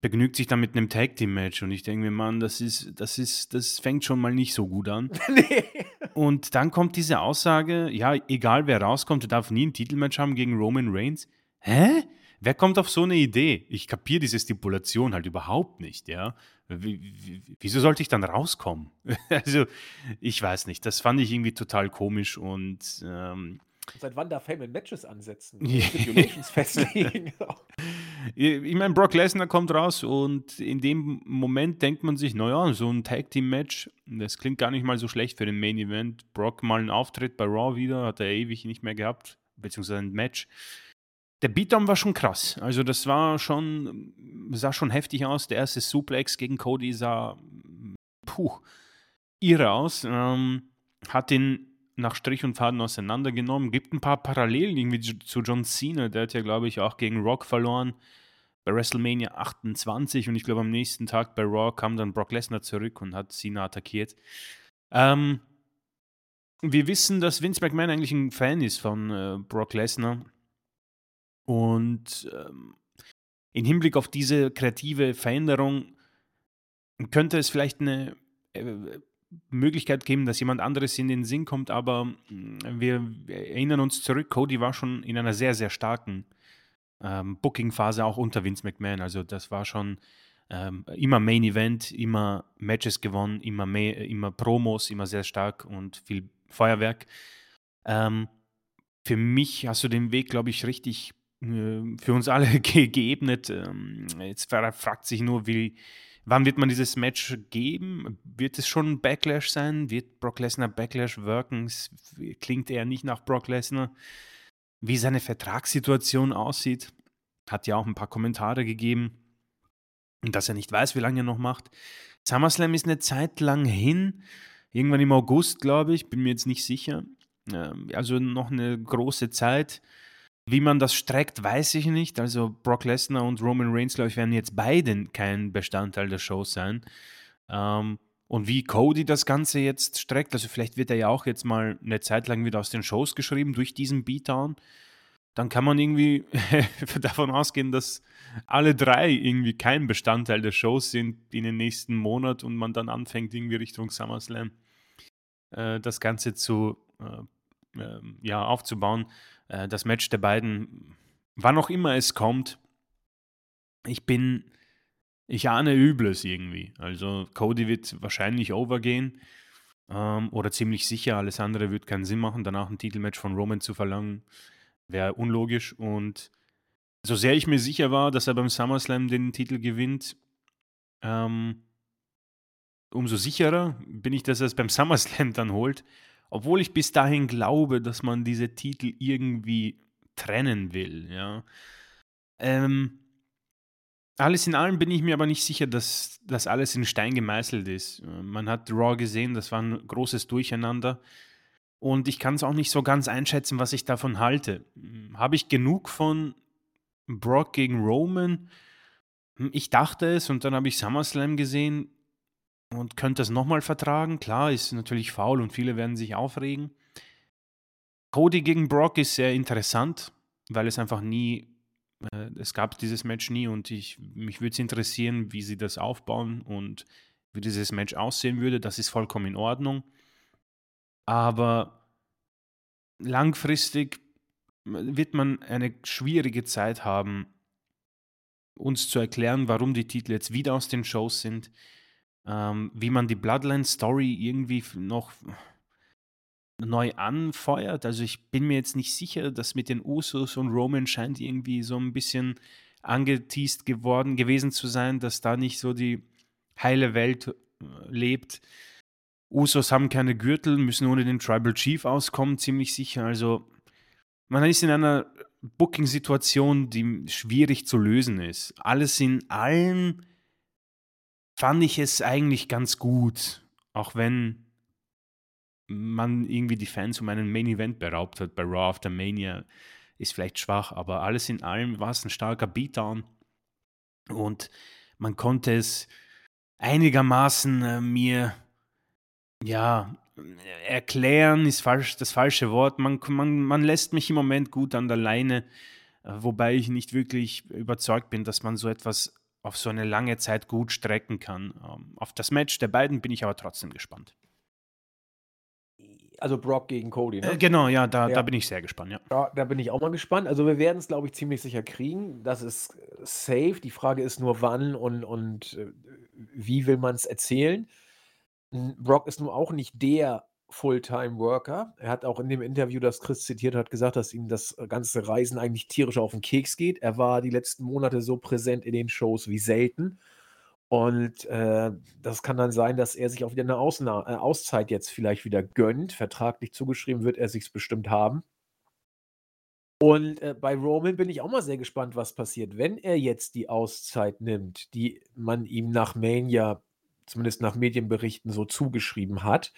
begnügt sich dann mit einem Tag Team Match und ich denke mir, Mann, das ist, das ist, das fängt schon mal nicht so gut an. nee. Und dann kommt diese Aussage, ja, egal wer rauskommt, du darfst nie ein Titelmatch haben gegen Roman Reigns. Hä? Wer kommt auf so eine Idee? Ich kapiere diese Stipulation halt überhaupt nicht, ja. wieso sollte ich dann rauskommen? also, ich weiß nicht. Das fand ich irgendwie total komisch und ähm, Seit wann darf Heyman Matches ansetzen? Stipulations festlegen. ich meine, Brock Lesnar kommt raus und in dem Moment denkt man sich, naja, so ein Tag Team Match, das klingt gar nicht mal so schlecht für den Main Event. Brock mal einen Auftritt bei Raw wieder, hat er ewig nicht mehr gehabt, beziehungsweise ein Match. Der Beatdown war schon krass. Also das war schon, sah schon heftig aus. Der erste Suplex gegen Cody sah, puh, irre aus. Ähm, hat ihn nach Strich und Faden auseinandergenommen. Gibt ein paar Parallelen irgendwie zu John Cena. Der hat ja, glaube ich, auch gegen Rock verloren bei WrestleMania 28 und ich glaube am nächsten Tag bei Raw kam dann Brock Lesnar zurück und hat Cena attackiert. Ähm, wir wissen, dass Vince McMahon eigentlich ein Fan ist von äh, Brock Lesnar und ähm, im Hinblick auf diese kreative Veränderung könnte es vielleicht eine äh, Möglichkeit geben, dass jemand anderes in den Sinn kommt, aber mm, wir erinnern uns zurück, Cody war schon in einer sehr, sehr starken ähm, Booking-Phase auch unter Vince McMahon. Also das war schon ähm, immer Main Event, immer Matches gewonnen, immer, immer Promos, immer sehr stark und viel Feuerwerk. Ähm, für mich hast du den Weg, glaube ich, richtig für uns alle ge geebnet. Ähm, jetzt fragt sich nur, wie Wann wird man dieses Match geben? Wird es schon ein Backlash sein? Wird Brock Lesnar Backlash wirken? Klingt eher nicht nach Brock Lesnar. Wie seine Vertragssituation aussieht, hat ja auch ein paar Kommentare gegeben, dass er nicht weiß, wie lange er noch macht. SummerSlam ist eine Zeit lang hin, irgendwann im August, glaube ich, bin mir jetzt nicht sicher. Ähm, also noch eine große Zeit. Wie man das streckt, weiß ich nicht. Also Brock Lesnar und Roman Reigns, glaube ich, werden jetzt beide kein Bestandteil der Show sein. Ähm, und wie Cody das Ganze jetzt streckt, also vielleicht wird er ja auch jetzt mal eine Zeit lang wieder aus den Shows geschrieben durch diesen Beatdown. Dann kann man irgendwie davon ausgehen, dass alle drei irgendwie kein Bestandteil der Shows sind in den nächsten Monat und man dann anfängt irgendwie Richtung SummerSlam äh, das Ganze zu äh, äh, ja, aufzubauen. Äh, das Match der beiden, wann auch immer es kommt, ich bin, ich ahne Übles irgendwie. Also Cody wird wahrscheinlich overgehen ähm, oder ziemlich sicher. Alles andere wird keinen Sinn machen, danach ein Titelmatch von Roman zu verlangen, wäre unlogisch. Und so sehr ich mir sicher war, dass er beim SummerSlam den Titel gewinnt, ähm, umso sicherer bin ich, dass er es beim SummerSlam dann holt. Obwohl ich bis dahin glaube, dass man diese Titel irgendwie trennen will, ja. Ähm, alles in allem bin ich mir aber nicht sicher, dass das alles in Stein gemeißelt ist. Man hat Raw gesehen, das war ein großes Durcheinander. Und ich kann es auch nicht so ganz einschätzen, was ich davon halte. Habe ich genug von Brock gegen Roman? Ich dachte es und dann habe ich SummerSlam gesehen und könnte es nochmal vertragen. Klar, ist natürlich faul und viele werden sich aufregen. Cody gegen Brock ist sehr interessant, weil es einfach nie, äh, es gab dieses Match nie und ich, mich würde es interessieren, wie sie das aufbauen und wie dieses Match aussehen würde. Das ist vollkommen in Ordnung. Aber langfristig wird man eine schwierige Zeit haben, uns zu erklären, warum die Titel jetzt wieder aus den Shows sind ähm, wie man die Bloodline-Story irgendwie noch neu anfeuert. Also ich bin mir jetzt nicht sicher, dass mit den Usos und Roman scheint irgendwie so ein bisschen angeteased geworden gewesen zu sein, dass da nicht so die heile Welt äh, lebt. Usos haben keine Gürtel, müssen ohne den Tribal Chief auskommen, ziemlich sicher. Also man ist in einer Booking-Situation, die schwierig zu lösen ist. Alles in allem fand ich es eigentlich ganz gut, auch wenn man irgendwie die Fans um einen Main Event beraubt hat. Bei Raw After Mania ist vielleicht schwach, aber alles in allem war es ein starker Beatdown und man konnte es einigermaßen äh, mir ja erklären ist falsch das falsche Wort. Man, man, man lässt mich im Moment gut an der Leine, äh, wobei ich nicht wirklich überzeugt bin, dass man so etwas auf so eine lange Zeit gut strecken kann. Ähm, auf das Match der beiden bin ich aber trotzdem gespannt. Also Brock gegen Cody, Äh, ne? genau, ja, da, Ja. da bin ich sehr gespannt, ja. Ja, da bin ich auch mal gespannt. Also wir werden es, glaube ich, ziemlich sicher kriegen. Das ist äh, safe. Die Frage ist nur, wann und, und äh, wie will man es erzählen. Brock ist nun auch nicht der Fulltime-Worker. Er hat auch in dem Interview, das Chris zitiert hat, gesagt, dass ihm das ganze Reisen eigentlich tierisch auf den Keks geht. Er war die letzten Monate so präsent in den Shows wie selten. Und äh, das kann dann sein, dass er sich auch wieder eine Ausna äh, Auszeit jetzt vielleicht wieder gönnt. Vertraglich zugeschrieben wird er sich's bestimmt haben. Und äh, bei Roman bin ich auch mal sehr gespannt, was passiert. Wenn er jetzt die Auszeit nimmt, die man ihm nach Mania, zumindest nach Medienberichten, so zugeschrieben hat,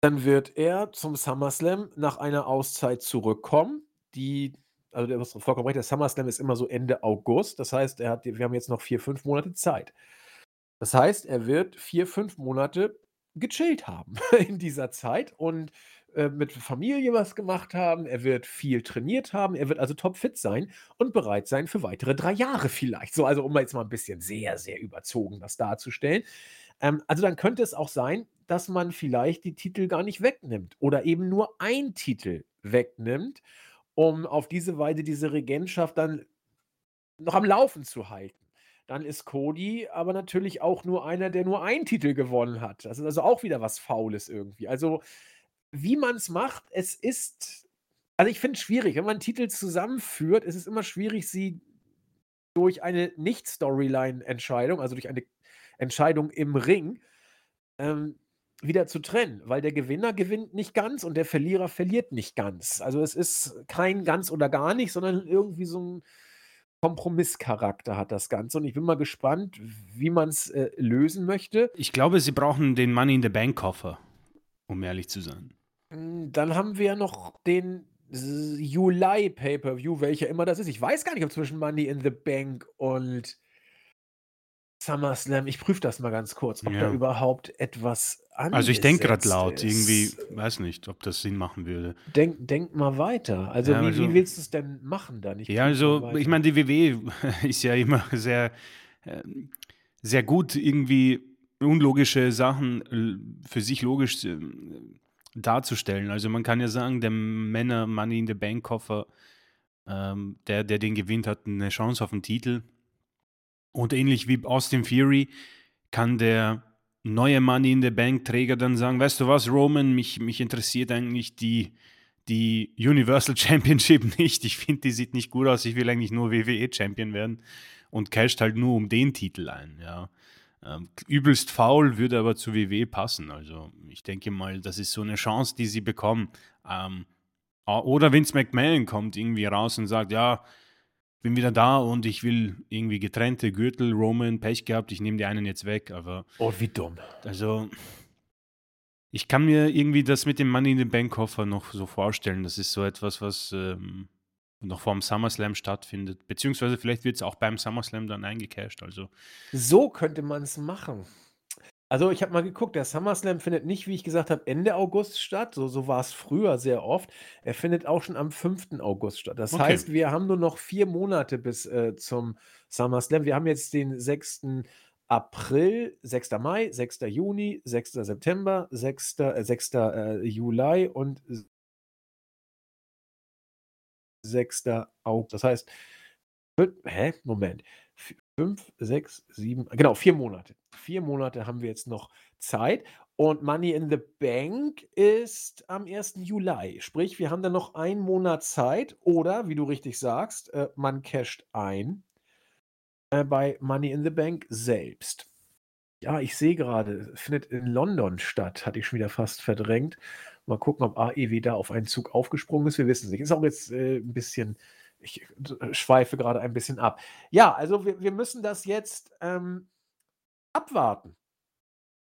dann wird er zum SummerSlam nach einer Auszeit zurückkommen, die, also der ist vollkommen recht, der SummerSlam ist immer so Ende August. Das heißt, er hat, wir haben jetzt noch vier, fünf Monate Zeit. Das heißt, er wird vier, fünf Monate gechillt haben in dieser Zeit und äh, mit Familie was gemacht haben. Er wird viel trainiert haben. Er wird also topfit sein und bereit sein für weitere drei Jahre vielleicht. So, also um jetzt mal ein bisschen sehr, sehr überzogen das darzustellen. Ähm, also dann könnte es auch sein, dass man vielleicht die Titel gar nicht wegnimmt oder eben nur ein Titel wegnimmt, um auf diese Weise diese Regentschaft dann noch am Laufen zu halten. Dann ist Cody aber natürlich auch nur einer, der nur einen Titel gewonnen hat. Das ist also auch wieder was Faules irgendwie. Also, wie man es macht, es ist also, ich finde es schwierig. Wenn man Titel zusammenführt, ist es immer schwierig, sie durch eine Nicht-Storyline-Entscheidung, also durch eine Entscheidung im Ring, ähm, wieder zu trennen, weil der Gewinner gewinnt nicht ganz und der Verlierer verliert nicht ganz. Also, es ist kein ganz oder gar nicht, sondern irgendwie so 'n Kompromisscharakter hat das Ganze und ich bin mal gespannt, wie man's, äh, lösen möchte. Ich glaube, sie brauchen den Money in the Bank Koffer, um ehrlich zu sein. Hm, dann haben wir ja noch den s Juli Pay-per-View, welcher immer das ist. Ich weiß gar nicht, ob zwischen Money in the Bank und SummerSlam ich prüfe das mal ganz kurz, ob da Ja. überhaupt etwas Also, ich denke gerade laut, irgendwie, ist. weiß nicht, ob das Sinn machen würde. Denk denk mal weiter. Also, Ja, wie also wie willst du's denn machen dann? Ich Ja, also, ich meine, die WWE ist ja immer sehr, ähm, sehr gut, irgendwie unlogische Sachen l für sich logisch, ähm, darzustellen. Also, man kann ja sagen, der Männer Money in the Bank Koffer, ähm, der der den gewinnt, hat eine Chance auf 'n Titel. Und ähnlich wie Austin Theory kann der neue Money in the Bank Träger dann sagen: „Weißt du was, Roman, mich mich interessiert eigentlich die die Universal Championship nicht. Ich finde, die sieht nicht gut aus. Ich will eigentlich nur WWE Champion werden“ und casht halt nur um den Titel ein, ja. Ähm, übelst faul, würde aber zu WWE passen. Also, ich denke mal, das ist so eine Chance, die sie bekommen. Ähm, oder Vince McMahon kommt irgendwie raus und sagt: „Ja, bin wieder da und ich will irgendwie getrennte Gürtel. Roman, Pech gehabt, ich nehme dir einen jetzt weg.“ Aber Oh, wie dumm. also ich kann mir irgendwie das mit dem Money in the Bank Koffer noch so vorstellen. Das ist so etwas, was, ähm, noch vorm SummerSlam stattfindet, beziehungsweise vielleicht wird's auch beim SummerSlam dann eingecasht, also So könnte man's machen. Also, ich habe mal geguckt, der SummerSlam findet nicht, wie ich gesagt habe, Ende August statt. So so war's früher sehr oft. Er findet auch schon am 5. August statt. Das Okay. heißt, wir haben nur noch 4 Monate bis, äh, zum SummerSlam. Wir haben jetzt den 6. April, 6. Mai, 6. Juni, 6. September, 6. äh, 6. äh, Juli und s 6. Au das heißt, hä? Moment. F 5, 6, 7 genau, 4 Monate. 4 Monate haben wir jetzt noch Zeit und Money in the Bank ist am 1. Juli. Sprich, wir haben dann noch einen Monat Zeit oder, wie du richtig sagst, äh, man casht ein äh, bei Money in the Bank selbst. Ja, ich sehe grade, findet in London statt, hatte ich schon wieder fast verdrängt. Mal gucken, ob AEW da auf einen Zug aufgesprungen ist. Wir wissen's nicht. Ist auch jetzt, äh, 'n bisschen ich äh, schweife grade ein bisschen ab. Ja, also wir wir müssen das jetzt, ähm, abwarten,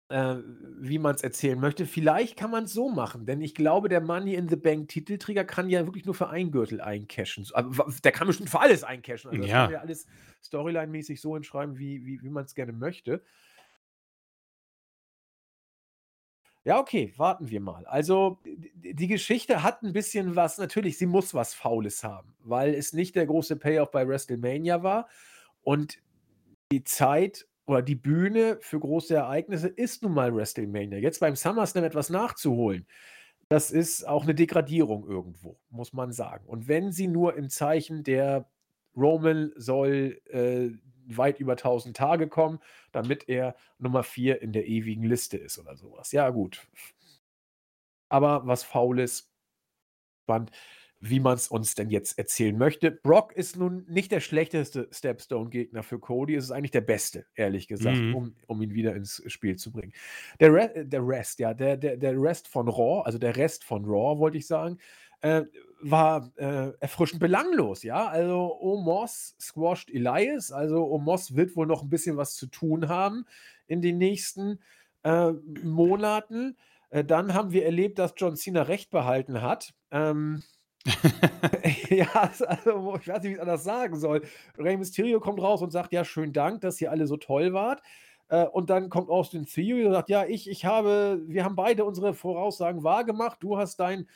äh, wie man's erzählen möchte. Vielleicht kann man's so machen, denn ich glaube, der Money in the Bank Titelträger kann ja wirklich nur für einen Gürtel eincashen. Aber der kann bestimmt für alles eincashen. Also, das kann man ja Ja. alles storyline-mäßig so hinschreiben, wie wie wie man's gerne möchte. Ja, okay, warten wir mal. Also, die Geschichte hat 'n bisschen was natürlich, sie muss was Faules haben, weil es nicht der große Payoff bei WrestleMania war und die Zeit oder die Bühne für große Ereignisse ist nun mal WrestleMania. Jetzt beim SummerSlam etwas nachzuholen, das ist auch eine Degradierung irgendwo, muss man sagen. Und wenn sie nur im Zeichen der Roman soll äh, weit über 1000 Tage kommen, damit er Nummer 4 in der ewigen Liste ist oder sowas. Ja, gut. Aber was faul ist, spannend wie man es uns denn jetzt erzählen möchte. Brock ist nun nicht der schlechteste Stepstone-Gegner für Cody, es ist eigentlich der beste, ehrlich gesagt, Mhm. um, um ihn wieder ins Spiel zu bringen. Der, Re äh, der Rest, ja, der, der, der Rest von Raw, also der Rest von Raw, wollte ich sagen, äh, war äh, erfrischend belanglos, ja. Also Omos squashed Elias, also Omos wird wohl noch ein bisschen was zu tun haben in den nächsten äh, Monaten. Äh, dann haben wir erlebt, dass John Cena Recht behalten hat. Ähm, ja, also ich weiß nicht, wie ich anders sagen soll. Rey Mysterio kommt raus und sagt: „Ja, schönen Dank, dass ihr alle so toll wart.“ Äh, und dann kommt Austin Theory und sagt: „Ja, ich ich habe wir haben beide unsere Voraussagen wahrgemacht. Du hast dein,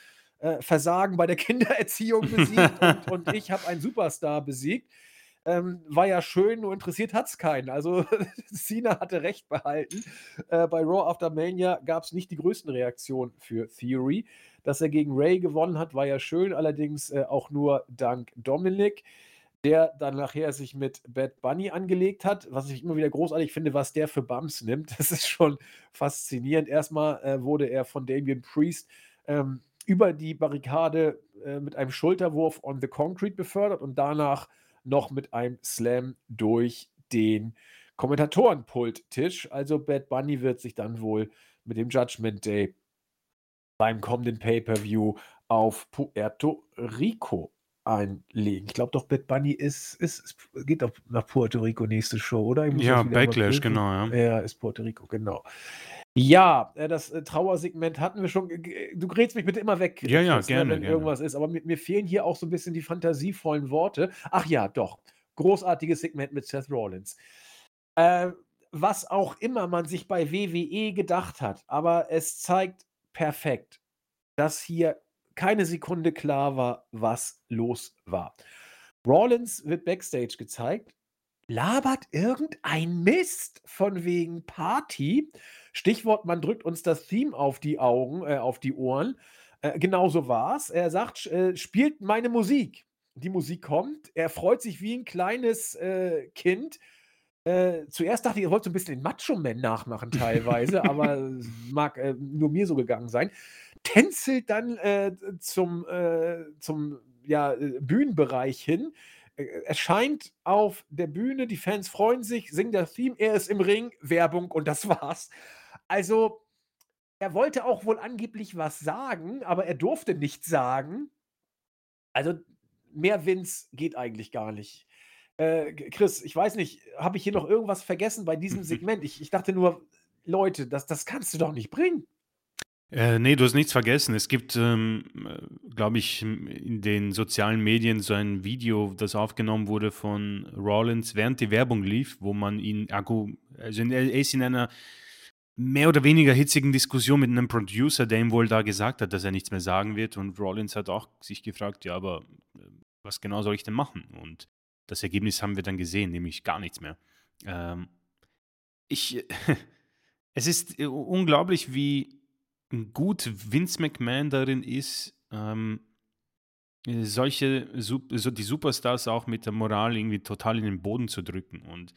äh, Versagen bei der Kindererziehung besiegt und und ich habe einen Superstar besiegt.“ Ähm, war ja schön, nur interessiert hat es keinen. Also, Cena hatte recht behalten. Äh, bei Raw After Mania gab es nicht die größten Reaktionen für Theory. Dass er gegen Ray gewonnen hat, war ja schön, allerdings, äh, auch nur dank Dominik, der dann nachher sich mit Bad Bunny angelegt hat, was ich immer wieder großartig finde, was der für Bumps nimmt. Das ist schon faszinierend. Erstmal äh, wurde er von Damien Priest, ähm, über die Barrikade, äh, mit einem Schulterwurf on the Concrete befördert und danach noch mit einem Slam durch den Kommentatorenpulttisch. Also, Bad Bunny wird sich dann wohl mit dem Judgment Day beim kommenden Pay-per-View auf Puerto Rico einlegen. Ich glaube doch, Bad Bunny ist, ist, geht doch nach Puerto Rico nächste Show, oder? Ja, Backlash, genau, ja. Ja, ist Puerto Rico, genau. Ja, äh, das äh, Trauersegment hatten wir schon. Du grätst mich bitte immer weg, Ja, ja, ne, gerne, wenn gerne. irgendwas ist. Aber mir, mir fehlen hier auch so ein bisschen die fantasievollen Worte. Ach ja, doch. Großartiges Segment mit Seth Rollins. Äh, was auch immer man sich bei WWE gedacht hat, aber es zeigt perfekt, dass hier keine Sekunde klar war, was los war. Rollins wird backstage gezeigt, labert irgendein Mist von wegen Party. Stichwort, man drückt uns das Theme auf die Augen, äh, auf die Ohren. Äh, genauso war's. Er sagt, äh, spielt meine Musik. Die Musik kommt. Er freut sich wie ein kleines äh, Kind. Äh, zuerst dachte ich, er wollte so ein bisschen den Macho-Man nachmachen teilweise, aber es mag äh, nur mir so gegangen sein. Tänzelt dann äh, zum, zum ja, Bühnenbereich hin, erscheint auf der Bühne, die Fans freuen sich, singen das Theme, er ist im Ring, Werbung und das war's. Also, er wollte auch wohl angeblich was sagen, aber er durfte nichts sagen. Also, mehr Vince geht eigentlich gar nicht. Äh, Chris, ich weiß nicht, habe ich hier noch irgendwas vergessen bei diesem Segment? Ich, ich dachte nur, Leute, das, das kannst du doch nicht bringen. Äh, nee, du hast nichts vergessen. Es gibt, ähm, glaube ich, in den sozialen Medien so ein Video, das aufgenommen wurde von Rollins, während die Werbung lief, wo man ihn, Akku, also er ist in einer mehr oder weniger hitzigen Diskussion mit einem Producer, der ihm wohl da gesagt hat, dass er nichts mehr sagen wird. Und Rollins hat auch sich gefragt, ja, aber äh, was genau soll ich denn machen? Und das Ergebnis haben wir dann gesehen, nämlich gar nichts mehr. Ähm, ich, es ist äh, unglaublich, wie gut Vince McMahon darin ist, ähm, äh, solche, so die Superstars auch mit der Moral irgendwie total in den Boden zu drücken. Und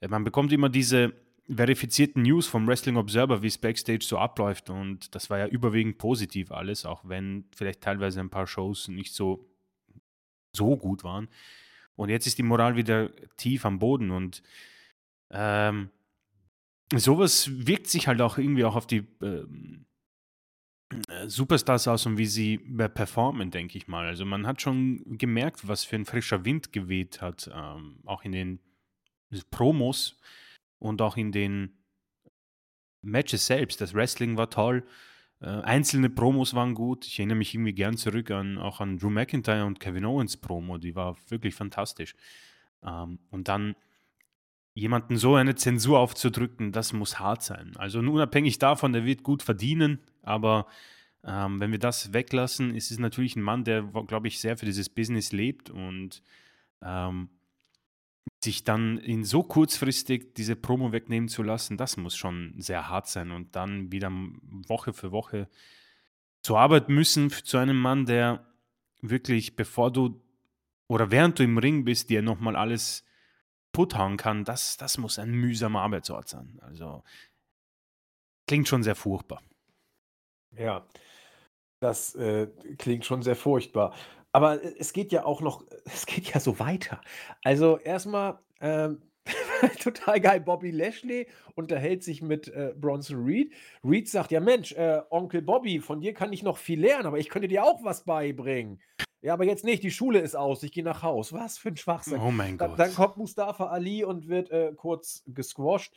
äh, man bekommt immer diese verifizierten News vom Wrestling Observer, wie es backstage so abläuft. Und das war ja überwiegend positiv alles, auch wenn vielleicht teilweise ein paar Shows nicht so, so gut waren. Und jetzt ist die Moral wieder tief am Boden und ähm, sowas wirkt sich halt auch irgendwie auch auf die ähm, äh, Superstars aus und wie sie äh, performen, denke ich mal. Also man hat schon gemerkt, was für ein frischer Wind geweht hat, ähm, auch in den Promos und auch in den Matches selbst. Das Wrestling war toll. Äh, einzelne Promos waren gut. Ich erinnere mich irgendwie gern zurück an auch an Drew McIntyre und Kevin Owens Promo. Die war wirklich fantastisch. Ähm, und dann jemanden so eine Zensur aufzudrücken, das muss hart sein. Also unabhängig davon, der wird gut verdienen, aber ähm, wenn wir das weglassen, ist es natürlich ein Mann, der, glaube ich, sehr für dieses Business lebt und ähm, sich dann in so kurzfristig diese Promo wegnehmen zu lassen, das muss schon sehr hart sein. Und dann wieder Woche für Woche zur Arbeit müssen zu einem Mann, der wirklich, bevor du oder während du im Ring bist, dir nochmal alles putthauen kann, das, das muss ein mühsamer Arbeitsort sein. Also klingt schon sehr furchtbar. Ja, das äh, klingt schon sehr furchtbar. Aber äh, es geht ja auch noch, es geht ja so weiter. Also erstmal ähm, total geil, Bobby Lashley unterhält sich mit äh, Bronson Reed. Reed sagt, ja Mensch, äh, Onkel Bobby, von dir kann ich noch viel lernen, aber ich könnte dir auch was beibringen. Ja, aber jetzt nicht, die Schule ist aus, ich gehe nach Haus. Was für ein Schwachsinn. Oh mein Gott. dann kommt Mustafa Ali und wird äh, kurz gesquasht,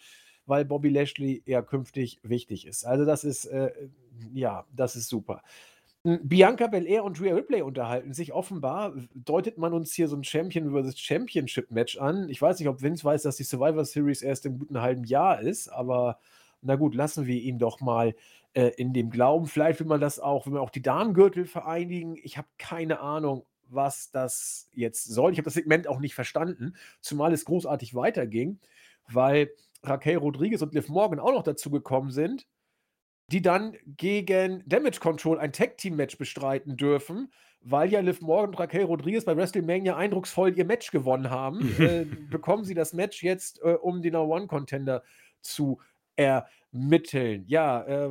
weil Bobby Lashley ja künftig wichtig ist. Also das ist, äh, ja, das ist super. Hm, Bianca Belair und Rhea Ripley unterhalten sich. Offenbar deutet man uns hier so ein Champion vs. Championship Match an. Ich weiß nicht, ob Vince weiß, dass die Survivor Series erst im guten halben Jahr ist, aber na gut, lassen wir ihn doch mal äh, in dem Glauben. Vielleicht will man das auch, will man auch die Damengürtel vereinigen. Ich habe keine Ahnung, was das jetzt soll. Ich habe das Segment auch nicht verstanden, zumal es großartig weiterging, weil Raquel Rodriguez und Liv Morgan auch noch dazu gekommen sind die dann gegen Damage Control ein Tag-Team-Match bestreiten dürfen, weil ja Liv Morgan und Raquel Rodriguez bei WrestleMania eindrucksvoll ihr Match gewonnen haben, äh, bekommen sie das Match jetzt, äh, um den One-Contender zu ermitteln. Ja, äh,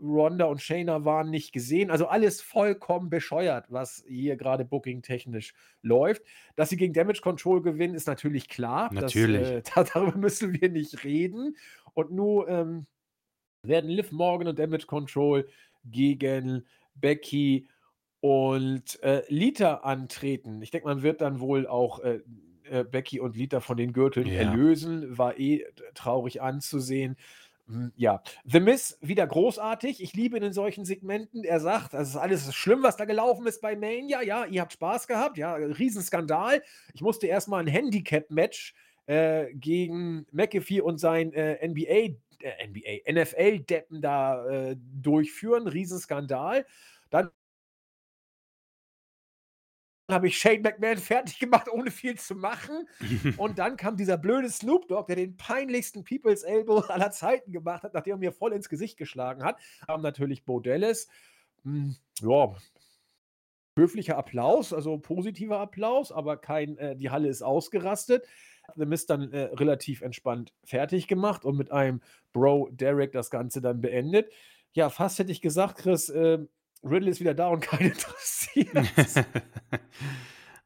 Ronda und Shayna waren nicht gesehen. Also alles vollkommen bescheuert, was hier gerade booking-technisch läuft. Dass sie gegen Damage Control gewinnen, ist natürlich klar. Natürlich. Das, äh, darüber müssen wir nicht reden. Und nur ähm, werden Liv Morgan und Damage Control gegen Becky und äh, Lita antreten. Ich denke, man wird dann wohl auch äh, äh, Becky und Lita von den Gürteln Ja. erlösen. War eh traurig anzusehen. Hm, Ja, The Miz wieder großartig. Ich liebe ihn in solchen Segmenten. Er sagt, das ist alles schlimm, was da gelaufen ist bei Mania. Ja, ihr habt Spaß gehabt. Ja, Riesenskandal. Ich musste erstmal ein Handicap-Match äh, gegen McAfee und sein äh, NBA, äh, NBA, NFL-Deppen da äh, durchführen. Riesenskandal. Dann habe ich Shane McMahon fertig gemacht, ohne viel zu machen. Und dann kam dieser blöde Snoop Dogg, der den peinlichsten People's Elbow aller Zeiten gemacht hat, nachdem er mir voll ins Gesicht geschlagen hat. Haben natürlich Bo Dallas. Hm, ja, höflicher Applaus, also positiver Applaus, aber kein, äh, die Halle ist ausgerastet. The Miz dann äh, relativ entspannt fertig gemacht und mit einem Bro Derek das Ganze dann beendet. Ja, fast hätte ich gesagt, Chris, äh, Riddle ist wieder da und keinen interessiert.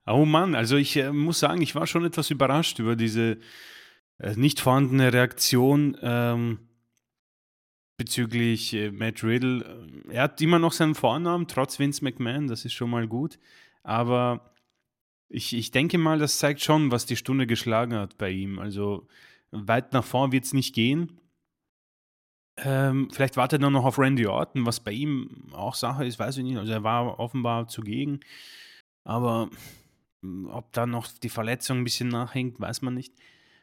oh Mann, also ich äh, muss sagen, ich war schon etwas überrascht über diese äh, nicht vorhandene Reaktion ähm, bezüglich äh, Matt Riddle. Er hat immer noch seinen Vornamen, trotz Vince McMahon, das ist schon mal gut. Aber ich, ich denke mal, das zeigt schon, was die Stunde geschlagen hat bei ihm. Also weit nach vorn wird es nicht gehen. Ähm, vielleicht wartet er noch auf Randy Orton, was bei ihm auch Sache ist, weiß ich nicht. Also er war offenbar zugegen. Aber mm, ob da noch die Verletzung ein bisschen nachhängt, weiß man nicht.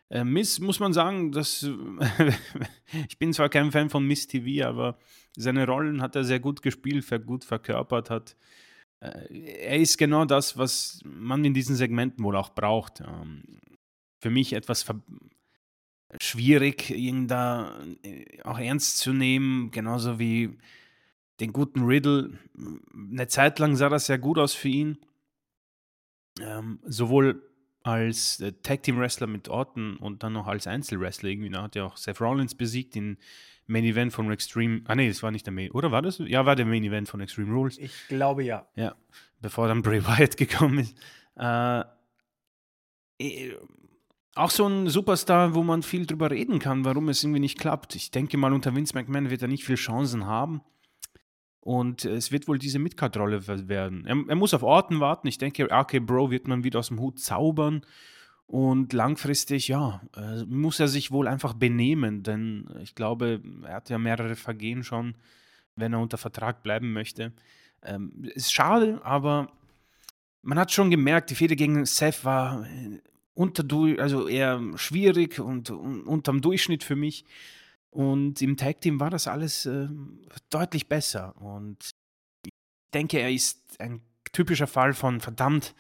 Äh, Miss, muss man sagen, dass ich bin zwar kein Fan von Miss TV, aber seine Rollen hat er sehr gut gespielt, gut verkörpert hat. Äh, er ist genau das, was man in diesen Segmenten wohl auch braucht. Ähm, für mich etwas ver schwierig, ihn da äh, auch ernst zu nehmen, genauso wie den guten Riddle. Eine Zeit lang sah das sehr gut aus für ihn. Ähm, sowohl als äh, Tag Team Wrestler mit Orton und dann noch als Einzelwrestler irgendwie. Da hat er auch Seth Rollins besiegt im Main Event von Extreme. Ah, nee, das war nicht der Main. Oder war das? Ja, war der Main Event von Extreme Rules. Ich glaube ja. Ja, bevor dann Bray Wyatt gekommen ist. Äh, äh, auch so ein Superstar, wo man viel drüber reden kann, warum es irgendwie nicht klappt. Ich denke mal, unter Vince McMahon wird er nicht viele Chancen haben. Und es wird wohl diese Midcard-Rolle werden. Er, er, muss auf Orten warten. Ich denke, RK Bro wird man wieder aus dem Hut zaubern. Und langfristig, ja, äh, muss er sich wohl einfach benehmen, denn ich glaube, er hat ja mehrere Vergehen schon, wenn er unter Vertrag bleiben möchte. Ähm, ist schade, aber man hat schon gemerkt, die Fehde gegen Seth war unter, also eher schwierig und, unterm Durchschnitt für mich. Und im Tag Team war das alles äh, deutlich besser. Und ich denke, er ist ein typischer Fall von verdammt,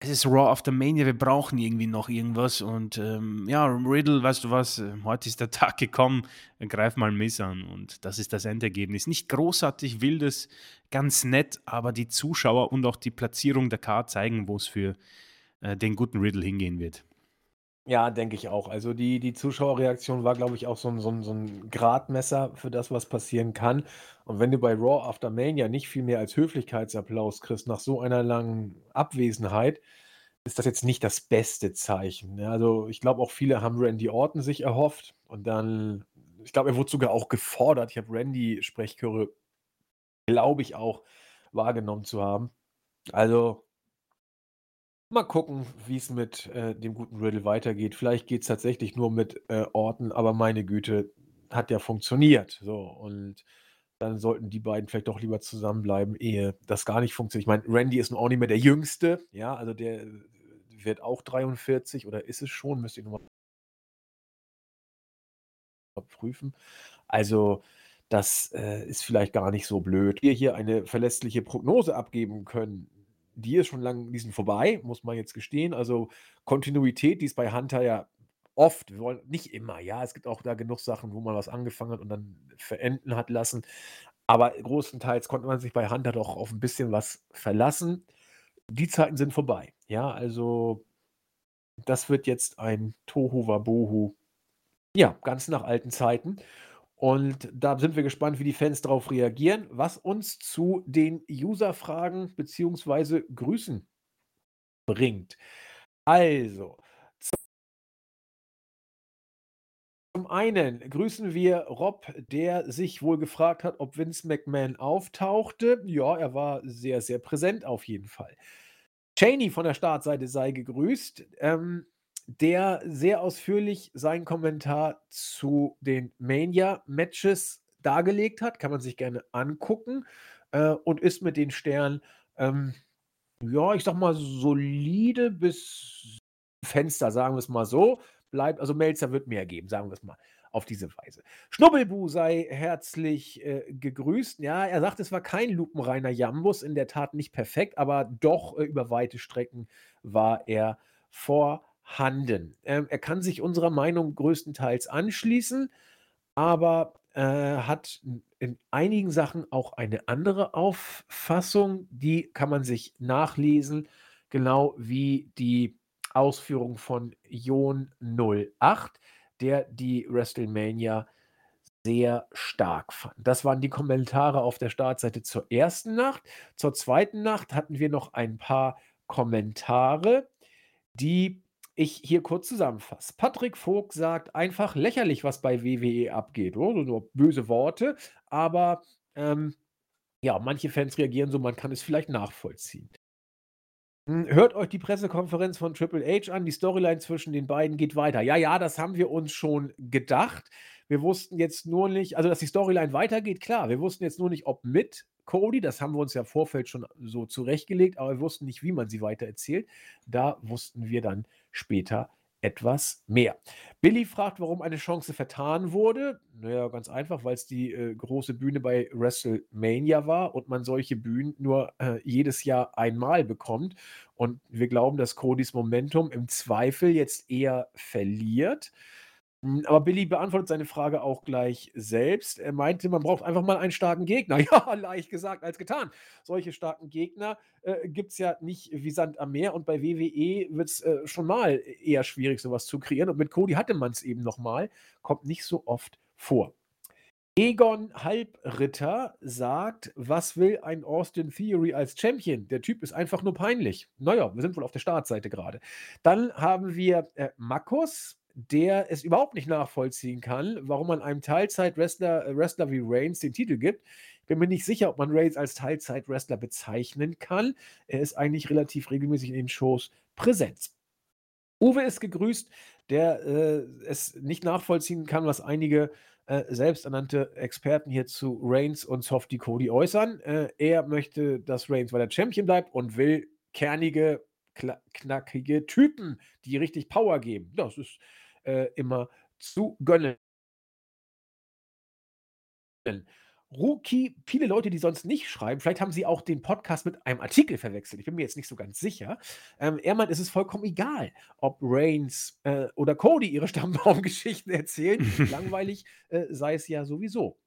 es ist Raw After Mania, wir brauchen irgendwie noch irgendwas. Und ähm, ja, Riddle, weißt du was, äh, heute ist der Tag gekommen, greif mal Miss an. Und das ist das Endergebnis. Nicht großartig wildes, ganz nett, aber die Zuschauer und auch die Platzierung der Card zeigen, wo es für äh, den guten Riddle hingehen wird. Ja, denke ich auch. Also die, die Zuschauerreaktion war, glaube ich, auch so ein, so, ein, so ein Gradmesser für das, was passieren kann. Und wenn du bei Raw After Mania nicht viel mehr als Höflichkeitsapplaus kriegst nach so einer langen Abwesenheit, ist das jetzt nicht das beste Zeichen. Ne? Also ich glaube auch viele haben Randy Orton sich erhofft und dann, ich glaube, er wurde sogar auch gefordert. Ich habe Randy-Sprechchöre, glaube ich, auch wahrgenommen zu haben. Also Mal gucken, wie es mit, äh, dem guten Riddle weitergeht. Vielleicht geht es tatsächlich nur mit, äh, Orton, aber meine Güte, hat ja funktioniert. So, und dann sollten die beiden vielleicht doch lieber zusammenbleiben, ehe das gar nicht funktioniert. Ich meine, Randy ist nun auch nicht mehr der Jüngste, ja, also der äh, wird auch 43 oder ist es schon? Müsste ich noch mal prüfen. Also, das, äh, ist vielleicht gar nicht so blöd. Wir hier eine verlässliche Prognose abgeben können die ist schon lang die sind vorbei, muss man jetzt gestehen. Also, Kontinuität, die ist bei Hunter ja oft, wir wollen nicht immer, ja. Es gibt auch da genug Sachen, wo man was angefangen hat und dann verenden hat lassen. Aber großenteils konnte man sich bei Hunter doch auf ein bisschen was verlassen. Die Zeiten sind vorbei. Ja, also das wird jetzt ein Tohu Wabohu. Ja, ganz nach alten Zeiten. Und da sind wir gespannt, wie die Fans darauf reagieren, was uns zu den User-Fragen bzw. Grüßen bringt. Also, zum einen grüßen wir Rob, der sich wohl gefragt hat, ob Vince McMahon auftauchte. Ja, er war sehr, sehr präsent auf jeden Fall. Cheney von der Startseite sei gegrüßt. Ähm, der sehr ausführlich seinen Kommentar zu den Mania-Matches dargelegt hat. Kann man sich gerne angucken äh, und ist mit den Sternen, ähm, ja, ich sag mal, solide bis Fenster, sagen wir es mal so. Bleibt, also Melzer wird mehr geben, sagen wir es mal auf diese Weise. Schnubbelbu sei herzlich äh, gegrüßt. Ja, er sagt, es war kein lupenreiner Jambus, in der Tat nicht perfekt, aber doch äh, über weite Strecken war er vor Handen. Ähm, er kann sich unserer Meinung größtenteils anschließen, aber äh, hat in einigen Sachen auch eine andere Auffassung. Die kann man sich nachlesen, genau wie die Ausführung von Jon 08, der die WrestleMania sehr stark fand. Das waren die Kommentare auf der Startseite zur ersten Nacht. Zur zweiten Nacht hatten wir noch ein paar Kommentare, die ich hier kurz zusammenfasse. Patrick Vogt sagt einfach lächerlich, was bei WWE abgeht. Oh, nur böse Worte, aber ähm, ja, manche Fans reagieren so, man kann es vielleicht nachvollziehen. Hm, hört euch die Pressekonferenz von Triple H an. Die Storyline zwischen den beiden geht weiter. Ja, ja, das haben wir uns schon gedacht. Wir wussten jetzt nur nicht, also dass die Storyline weitergeht, klar. Wir wussten jetzt nur nicht, ob mit Cody, das haben wir uns ja im Vorfeld schon so zurechtgelegt, aber wir wussten nicht, wie man sie weitererzählt. Da wussten wir dann später etwas mehr. Billy fragt, warum eine Chance vertan wurde. Naja, ganz einfach, weil es die äh, große Bühne bei WrestleMania war und man solche Bühnen nur äh, jedes Jahr einmal bekommt. Und wir glauben, dass Codys Momentum im Zweifel jetzt eher verliert. Aber Billy beantwortet seine Frage auch gleich selbst. Er meinte, man braucht einfach mal einen starken Gegner. Ja, leicht gesagt als getan. Solche starken Gegner äh, gibt es ja nicht wie Sand am Meer und bei WWE wird es äh, schon mal eher schwierig, sowas zu kreieren. Und mit Cody hatte man es eben nochmal. Kommt nicht so oft vor. Egon Halbritter sagt, was will ein Austin Theory als Champion? Der Typ ist einfach nur peinlich. Naja, wir sind wohl auf der Startseite gerade. Dann haben wir äh, Markus, der es überhaupt nicht nachvollziehen kann, warum man einem Teilzeit-Wrestler äh, Wrestler wie Reigns den Titel gibt. Ich bin mir nicht sicher, ob man Reigns als Teilzeit-Wrestler bezeichnen kann. Er ist eigentlich relativ regelmäßig in den Shows präsent. Uwe ist gegrüßt, der äh, es nicht nachvollziehen kann, was einige äh, selbsternannte Experten hier zu Reigns und Softy Cody äußern. Äh, er möchte, dass Reigns weiter Champion bleibt und will kernige, knackige Typen, die richtig Power geben. Das ist äh, immer zu gönnen. Rookie, viele Leute, die sonst nicht schreiben, vielleicht haben sie auch den Podcast mit einem Artikel verwechselt. Ich bin mir jetzt nicht so ganz sicher. Ähm, er meint, es ist vollkommen egal, ob Reigns äh, oder Cody ihre Stammbaumgeschichten erzählen. Langweilig äh, sei es ja sowieso.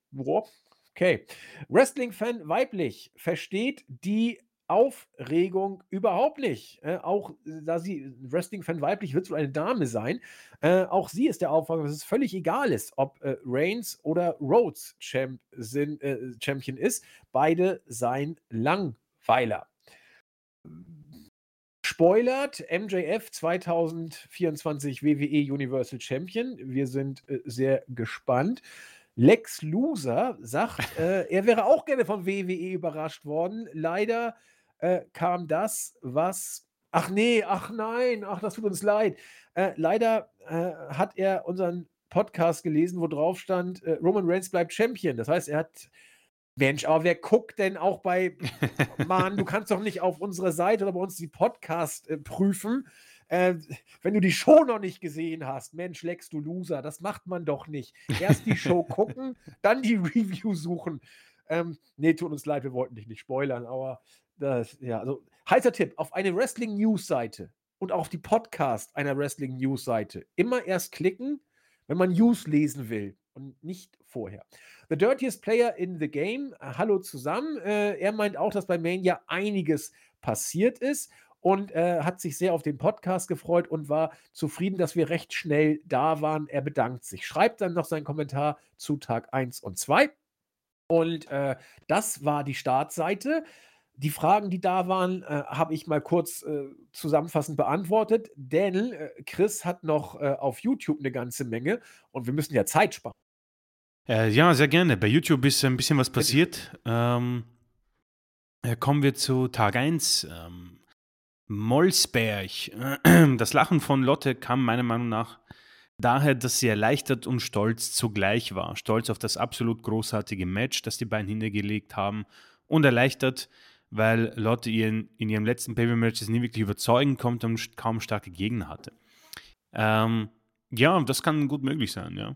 Okay. Wrestling-Fan weiblich versteht die Aufregung überhaupt nicht. Äh, auch äh, da sie Wrestling-Fan weiblich wird so eine Dame sein. Äh, auch sie ist der Auffassung, dass es völlig egal ist, ob äh, Reigns oder Rhodes Champ sind, äh, Champion ist. Beide seien Langweiler. Spoilert, MJF 2024 WWE Universal Champion. Wir sind äh, sehr gespannt. Lex Loser sagt, er wäre auch gerne von WWE überrascht worden. Leider äh, kam das, was. Ach nee, ach nein, ach, das tut uns leid. Äh, leider äh, hat er unseren Podcast gelesen, wo drauf stand, äh, Roman Reigns bleibt Champion. Das heißt, er hat. Mensch, aber wer guckt denn auch bei. Mann, du kannst doch nicht auf unsere Seite oder bei uns die Podcast äh, prüfen. Äh, wenn du die Show noch nicht gesehen hast, Mensch, Lex, du Loser, das macht man doch nicht. Erst die Show gucken, dann die Review suchen. Ähm, nee, tut uns leid, wir wollten dich nicht spoilern, aber das, ja, also heißer Tipp, auf eine Wrestling-News-Seite und auch auf die Podcast einer Wrestling-News-Seite immer erst klicken, wenn man News lesen will und nicht vorher. The Dirtiest Player in the Game, äh, hallo zusammen. Äh, er meint auch, dass bei Mania einiges passiert ist und äh, hat sich sehr auf den Podcast gefreut und war zufrieden, dass wir recht schnell da waren. Er bedankt sich. Schreibt dann noch seinen Kommentar zu Tag 1 und 2. Und äh, das war die Startseite. Die Fragen, die da waren, äh, habe ich mal kurz äh, zusammenfassend beantwortet, denn äh, Chris hat noch äh, auf YouTube eine ganze Menge und wir müssen ja Zeit sparen. Äh, ja, sehr gerne. Bei YouTube ist ein bisschen was passiert. Ähm, äh, kommen wir zu Tag 1. Ähm, Molsberg. Das Lachen von Lotte kam meiner Meinung nach daher, dass sie erleichtert und stolz zugleich war. Stolz auf das absolut großartige Match, das die beiden hingelegt haben und erleichtert, weil Lotte ihren, in ihrem letzten Pay-Per-Matches nie wirklich überzeugen konnte und kaum starke Gegner hatte. Ähm, ja, das kann gut möglich sein, ja.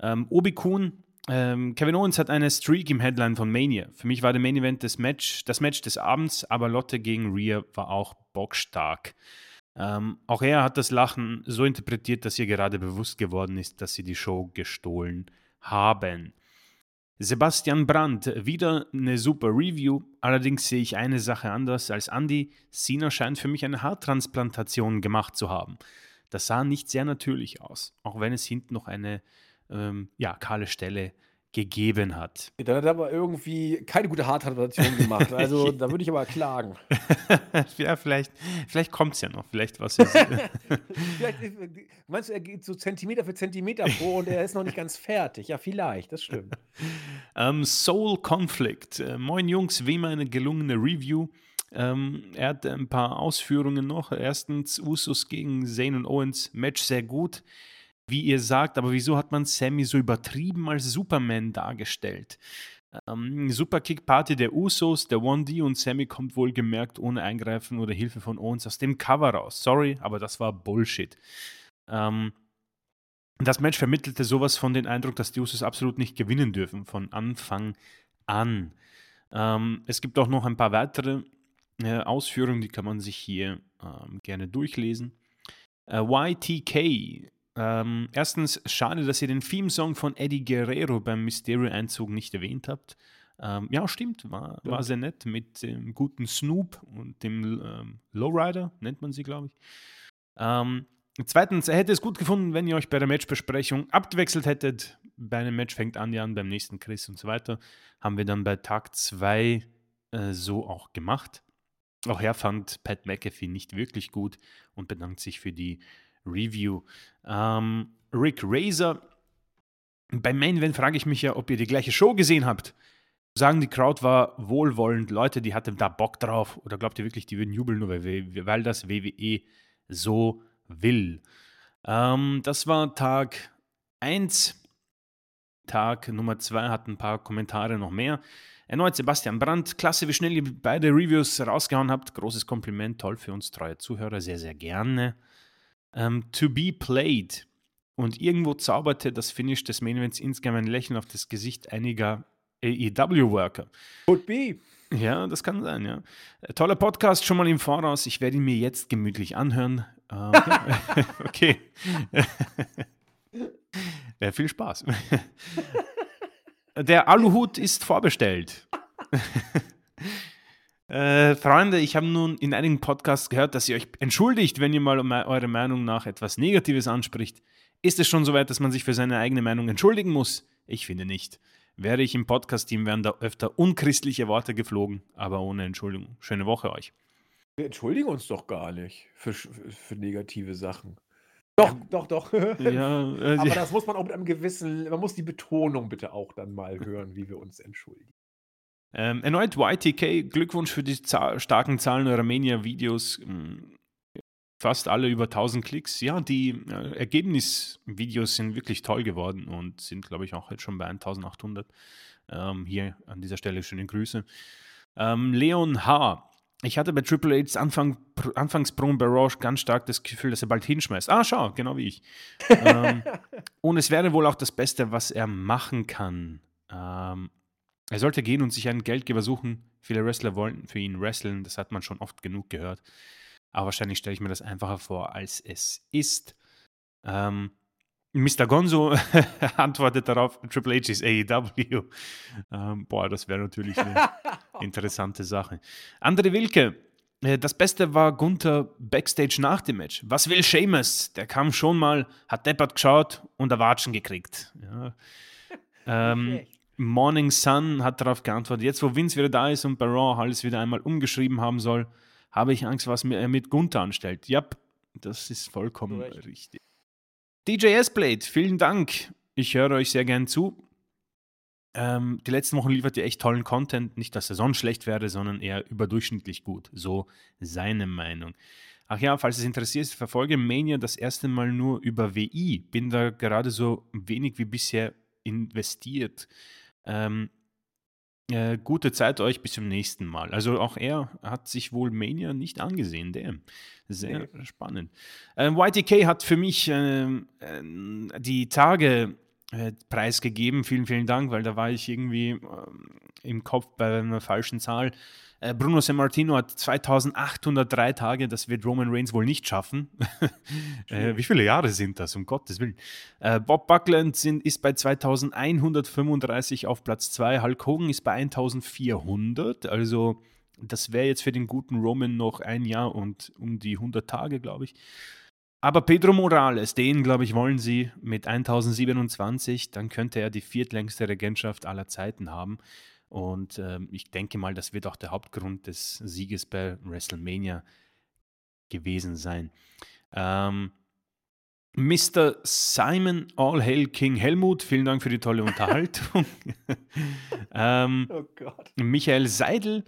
Ähm, Obi Kuhn, ähm, Kevin Owens hat eine Streak im Headline von Mania. Für mich war der Main Event das Match, das Match des Abends, aber Lotte gegen Rhea war auch bockstark. Ähm, auch er hat das Lachen so interpretiert, dass ihr gerade bewusst geworden ist, dass sie die Show gestohlen haben. Sebastian Brandt, wieder eine super Review. Allerdings sehe ich eine Sache anders als Andy. Sina scheint für mich eine Haartransplantation gemacht zu haben. Das sah nicht sehr natürlich aus, auch wenn es hinten noch eine ähm, ja, kahle Stelle gegeben hat. Dann hat er aber irgendwie keine gute Haartransplantation gemacht. Also da würde ich aber klagen. ja, vielleicht, vielleicht kommt es ja noch. Vielleicht was. vielleicht, meinst du, er geht so Zentimeter für Zentimeter vor und er ist noch nicht ganz fertig? Ja, vielleicht, das stimmt. um, ähm, Soul Conflict. Äh, moin Jungs, wie immer eine gelungene Review. Ähm, er hat ein paar Ausführungen noch. Erstens, Usus gegen Zane und Owens. Match sehr gut wie ihr sagt, aber wieso hat man Sammy so übertrieben als Superman dargestellt? Ähm, Superkick Party der Usos, der 1D und Sammy kommt wohl gemerkt ohne Eingreifen oder Hilfe von Owens aus dem Cover raus. Sorry, aber das war Bullshit. Ähm, das Match vermittelte sowas von den Eindruck, dass die Usos absolut nicht gewinnen dürfen, von Anfang an. Ähm, es gibt auch noch ein paar weitere äh, Ausführungen, die kann man sich hier ähm, gerne durchlesen. Äh, YTK ähm, erstens, schade, dass ihr den Theme-Song von Eddie Guerrero beim Mysterio-Einzug nicht erwähnt habt. Ähm, ja, stimmt, war, war sehr nett mit dem guten Snoop und dem ähm, Lowrider, nennt man sie, glaube ich. Ähm, zweitens, er hätte es gut gefunden, wenn ihr euch bei der Matchbesprechung abgewechselt hättet. Bei einem Match fängt Andi an, beim nächsten Chris und so weiter. Haben wir dann bei Tag 2 äh, so auch gemacht. Auch er fand Pat McAfee nicht wirklich gut und bedankt sich für die Review. Ähm, Rick Razor. Beim Main Event frage ich mich ja, ob ihr die gleiche Show gesehen habt. Sagen, die Crowd war wohlwollend, Leute, die hatten da Bock drauf. Oder glaubt ihr wirklich, die würden jubeln, nur weil, weil das WWE so will? Ähm, das war Tag 1. Tag Nummer 2 hat ein paar Kommentare noch mehr. Erneut Sebastian Brandt. Klasse, wie schnell ihr beide Reviews rausgehauen habt. Großes Kompliment, toll für uns treue Zuhörer, sehr, sehr gerne ähm, To Be Played. Und irgendwo zauberte das Finish des Main Events insgesamt ein Lächeln auf das Gesicht einiger AEW-Worker. Could be. Ja, das kann sein, ja. Äh, toller Podcast schon mal im Voraus. Ich werde ihn mir jetzt gemütlich anhören. Ähm, okay. ja, viel Spaß. Der Aluhut ist vorbestellt. Äh, Freunde, ich habe nun in einigen Podcasts gehört, dass ihr euch entschuldigt, wenn ihr mal eure Meinung nach etwas Negatives anspricht. Ist es schon soweit, dass man sich für seine eigene Meinung entschuldigen muss? Ich finde nicht. Wäre ich im Podcast-Team, wären da öfter unchristliche Worte geflogen, aber ohne Entschuldigung. Schöne Woche euch. Wir entschuldigen uns doch gar nicht für, für negative Sachen. Doch, doch, doch. Ja, äh, aber das muss man auch mit einem gewissen, man muss die Betonung bitte auch dann mal hören, wie wir uns entschuldigen. Ähm, erneut YTK, Glückwunsch für die Zahl, starken Zahlen eurer Mania-Videos. Hm, fast alle über 1000 Klicks. Ja, die äh, Ergebnisvideos sind wirklich toll geworden und sind, glaube ich, auch jetzt schon bei 1800. Ähm, hier an dieser Stelle schöne Grüße. Ähm, Leon H. Ich hatte bei Triple H's Anfang, Anfangsproben bei Roche ganz stark das Gefühl, dass er bald hinschmeißt. Ah, schau, genau wie ich. ähm, und es wäre wohl auch das Beste, was er machen kann. Ähm, er sollte gehen und sich einen Geldgeber suchen. Viele Wrestler wollen für ihn wresteln, das hat man schon oft genug gehört. Aber wahrscheinlich stelle ich mir das einfacher vor, als es ist. Ähm, Mr. Gonzo antwortet darauf, Triple H ist AEW. Ähm, boah, das wäre natürlich eine interessante Sache. Andre Wilke, äh, das Beste war Gunther Backstage nach dem Match. Was will Seamus? Der kam schon mal, hat deppert geschaut und Erwatschen gekriegt. Ja. Ähm, Morning Sun hat darauf geantwortet, jetzt wo Vince wieder da ist und bei Raw alles wieder einmal umgeschrieben haben soll, habe ich Angst, was er mit Gunther anstellt. Ja, das ist vollkommen richtig. DJ S-Blade, vielen Dank. Ich höre euch sehr gern zu. Ähm, die letzten Wochen liefert ihr echt tollen Content. Nicht, dass er sonst schlecht wäre, sondern eher überdurchschnittlich gut. So seine Meinung. Ach ja, falls es interessiert, verfolge Mania das erste Mal nur über WI. Bin da gerade so wenig wie bisher investiert. Ähm, äh, gute Zeit euch, bis zum nächsten Mal. Also auch er hat sich wohl Mania nicht angesehen, der. Sehr nee. spannend. Äh, YTK hat für mich äh, die Tage äh, preisgegeben. Vielen, vielen Dank, weil da war ich irgendwie ähm, im Kopf bei einer falschen Zahl. Äh, Bruno Sammartino hat 2803 Tage, das wird Roman Reigns wohl nicht schaffen. äh, wie viele Jahre sind das, um Gottes Willen? Äh, Bob Buckland sind, ist bei 2135 auf Platz 2, Hulk Hogan ist bei 1400, also das wäre jetzt für den guten Roman noch ein Jahr und um die 100 Tage, glaube ich. Aber Pedro Morales, den, glaube ich, wollen sie mit 1027, dann könnte er die viertlängste Regentschaft aller Zeiten haben. Und ähm, ich denke mal, das wird auch der Hauptgrund des Sieges bei WrestleMania gewesen sein. Ähm, Mr. Simon All Hail King Helmut, vielen Dank für die tolle Unterhaltung. ähm, oh Gott. Michael Seidel,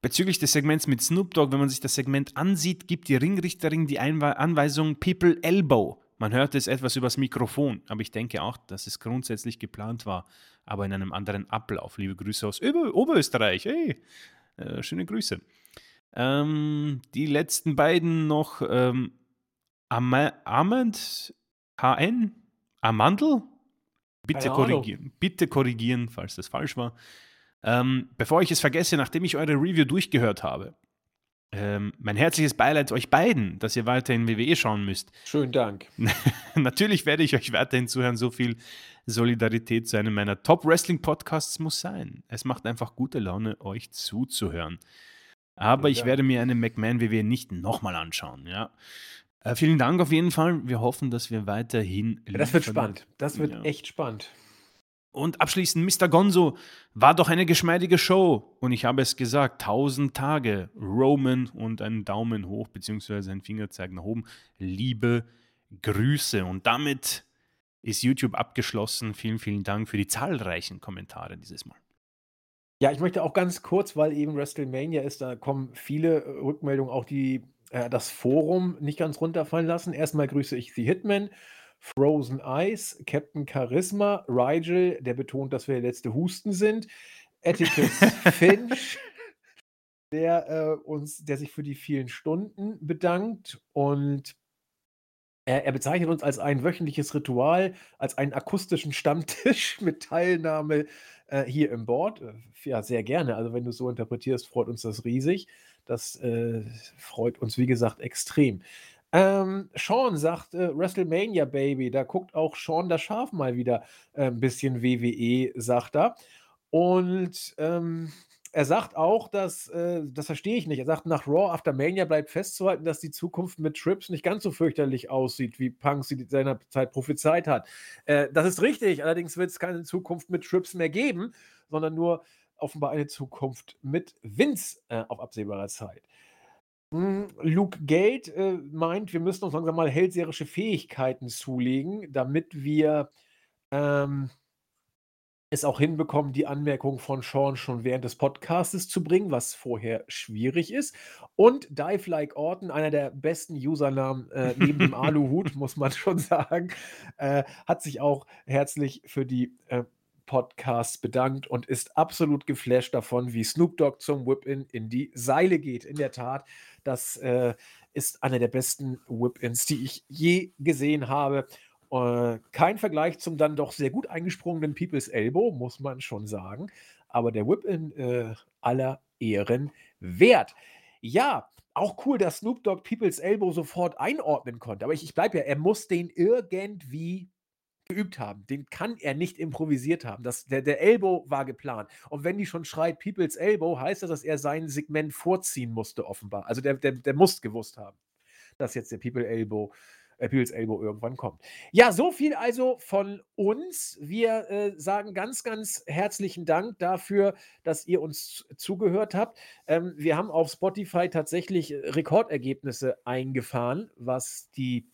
bezüglich des Segments mit Snoop Dogg, wenn man sich das Segment ansieht, gibt die Ringrichterin die Einwe Anweisung People Elbow. Man hört es etwas übers Mikrofon, aber ich denke auch, dass es grundsätzlich geplant war, aber in einem anderen Ablauf. Liebe Grüße aus Ober Oberösterreich. Hey, äh, schöne Grüße. Ähm, die letzten beiden noch ähm, Am Amand HN Amandel. Bitte korrigieren, bitte korrigieren, falls das falsch war. Ähm, bevor ich es vergesse, nachdem ich eure Review durchgehört habe, ähm, mein herzliches Beileid euch beiden, dass ihr weiterhin WWE schauen müsst. Schönen Dank. Natürlich werde ich euch weiterhin zuhören. So viel Solidarität zu einem meiner Top-Wrestling-Podcasts muss sein. Es macht einfach gute Laune, euch zuzuhören. Aber ich werde mir eine McMahon WWE nicht nochmal anschauen. Ja. Äh, vielen Dank auf jeden Fall. Wir hoffen, dass wir weiterhin. Ja, das wird spannend. Das wird echt spannend. Und abschließend, Mr. Gonzo, war doch eine geschmeidige Show. Und ich habe es gesagt, 1000 Tage, Roman und einen Daumen hoch, beziehungsweise ein Fingerzeig nach oben. Liebe Grüße. Und damit ist YouTube abgeschlossen. Vielen, vielen Dank für die zahlreichen Kommentare dieses Mal. Ja, ich möchte auch ganz kurz, weil eben WrestleMania ist, da kommen viele Rückmeldungen, auch die äh, das Forum nicht ganz runterfallen lassen. Erstmal grüße ich The Hitman. Frozen Ice, Captain Charisma, Rigel, der betont, dass wir der letzte Husten sind, Atticus Finch, der äh, uns, der sich für die vielen Stunden bedankt und er, er, bezeichnet uns als ein wöchentliches Ritual, als einen akustischen Stammtisch mit Teilnahme äh, hier im Board. Äh, ja, sehr gerne. Also, wenn du es so interpretierst, freut uns das riesig. Das äh, freut uns, wie gesagt, extrem. Ähm, Sean sagt, äh, WrestleMania Baby, da guckt auch Sean das Schaf mal wieder äh, ein bisschen WWE, sagt er. Und ähm, er sagt auch, dass, äh, das verstehe ich nicht. Er sagt, nach Raw After Mania bleibt festzuhalten, dass die Zukunft mit Trips nicht ganz so fürchterlich aussieht, wie Punk sie seinerzeit prophezeit hat. Äh, das ist richtig, allerdings wird es keine Zukunft mit Trips mehr geben, sondern nur offenbar eine Zukunft mit Vince äh, auf absehbarer Zeit. Hm, Luke Gate äh, meint, wir müssen uns langsam mal hellseherische Fähigkeiten zulegen, damit wir ähm, es auch hinbekommen, die Anmerkung von Sean schon während des Podcastes zu bringen, was vorher schwierig ist. Und Dive Like Orton, einer der besten Usernamen äh, neben dem Aluhut, muss man schon sagen, äh, hat sich auch herzlich für die äh, Podcasts bedankt und ist absolut geflasht davon, wie Snoop Dogg zum Whip-In in die Seile geht. In der Tat, das äh, ist einer der besten Whip-Ins, die ich je gesehen habe. Äh, kein Vergleich zum dann doch sehr gut eingesprungenen People's Elbow, muss man schon sagen. Aber der Whip-In äh, aller Ehren wert. Ja, auch cool, dass Snoop Dogg People's Elbow sofort einordnen konnte. Aber ich, ich bleibe ja, er muss den irgendwie geübt haben. Den kann er nicht improvisiert haben. Das, der, der Elbow war geplant. Und wenn die schon schreit People's Elbow, heißt das, dass er sein Segment vorziehen musste, offenbar. Also der, der, der muss gewusst haben, dass jetzt der People Elbow äh, People's Elbow irgendwann kommt. Ja, so viel also von uns. Wir äh, sagen ganz, ganz herzlichen Dank dafür, dass ihr uns zugehört habt. Ähm, wir haben auf Spotify tatsächlich äh, Rekordergebnisse eingefahren, was die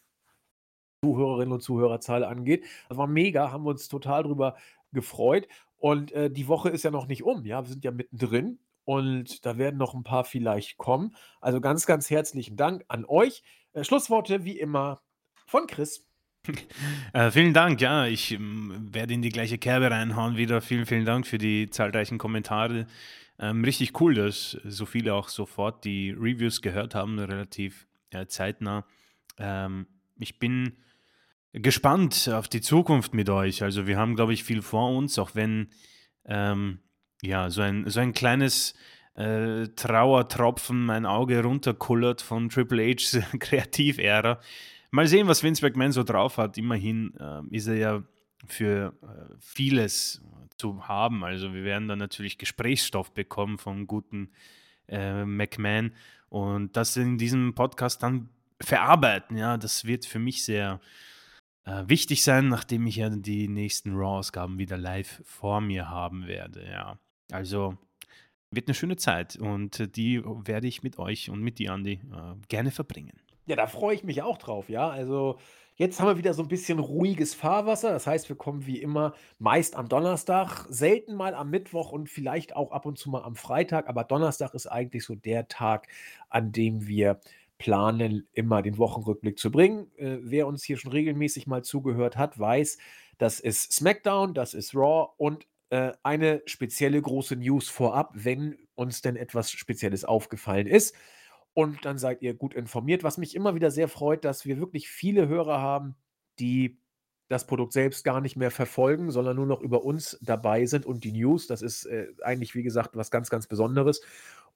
Zuhörerinnen und Zuhörerzahl angeht. Das war mega, haben wir uns total drüber gefreut. Und äh, die Woche ist ja noch nicht um, ja, wir sind ja mittendrin und da werden noch ein paar vielleicht kommen. Also ganz, ganz herzlichen Dank an euch. Äh, Schlussworte wie immer von Chris. Äh, vielen Dank, ja, ich ähm, werde in die gleiche Kerbe reinhauen wieder. Vielen, vielen Dank für die zahlreichen Kommentare. Ähm, richtig cool, dass so viele auch sofort die Reviews gehört haben, relativ zeitnah. Ähm, ich bin gespannt auf die Zukunft mit euch. Also wir haben, glaube ich, viel vor uns, auch wenn ähm, ja so ein, so ein kleines äh, Trauertropfen mein Auge runterkullert von Triple H's Kreativära. Mal sehen, was Vince McMahon so drauf hat. Immerhin äh, ist er ja für äh, vieles zu haben. Also wir werden dann natürlich Gesprächsstoff bekommen vom guten äh, McMahon und das in diesem Podcast dann verarbeiten. Ja, das wird für mich sehr äh, wichtig sein, nachdem ich ja die nächsten Raw-Ausgaben wieder live vor mir haben werde. Ja, also wird eine schöne Zeit und die werde ich mit euch und mit dir, Andi, äh, gerne verbringen. Ja, da freue ich mich auch drauf, ja. Also jetzt haben wir wieder so ein bisschen ruhiges Fahrwasser. Das heißt, wir kommen wie immer meist am Donnerstag, selten mal am Mittwoch und vielleicht auch ab und zu mal am Freitag. Aber Donnerstag ist eigentlich so der Tag, an dem wir planen, immer den Wochenrückblick zu bringen. Äh, wer uns hier schon regelmäßig mal zugehört hat, weiß, das ist SmackDown, das ist Raw und äh, eine spezielle große News vorab, wenn uns denn etwas Spezielles aufgefallen ist und dann seid ihr gut informiert. Was mich immer wieder sehr freut, dass wir wirklich viele Hörer haben, die das Produkt selbst gar nicht mehr verfolgen, sondern nur noch über uns dabei sind und die News. Das ist äh, eigentlich, wie gesagt, was ganz, ganz Besonderes.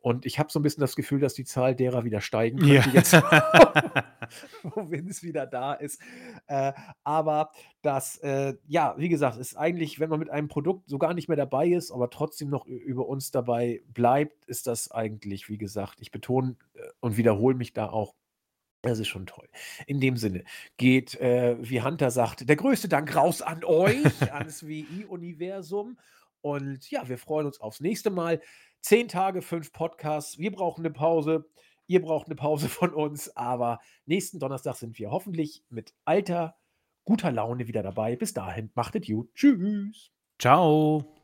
Und ich habe so ein bisschen das Gefühl, dass die Zahl derer wieder steigen könnte ja. jetzt, wo Vince wieder da ist. Äh, aber das, äh, ja, wie gesagt, ist eigentlich, wenn man mit einem Produkt so gar nicht mehr dabei ist, aber trotzdem noch über uns dabei bleibt, ist das eigentlich, wie gesagt, ich betone äh, und wiederhole mich da auch, das ist schon toll. In dem Sinne geht, äh, wie Hunter sagt, der größte Dank raus an euch, ans WI-Universum. Und ja, wir freuen uns aufs nächste Mal. Zehn Tage, fünf Podcasts. Wir brauchen eine Pause. Ihr braucht eine Pause von uns. Aber nächsten Donnerstag sind wir hoffentlich mit alter, guter Laune wieder dabei. Bis dahin, macht es gut. Tschüss. Ciao.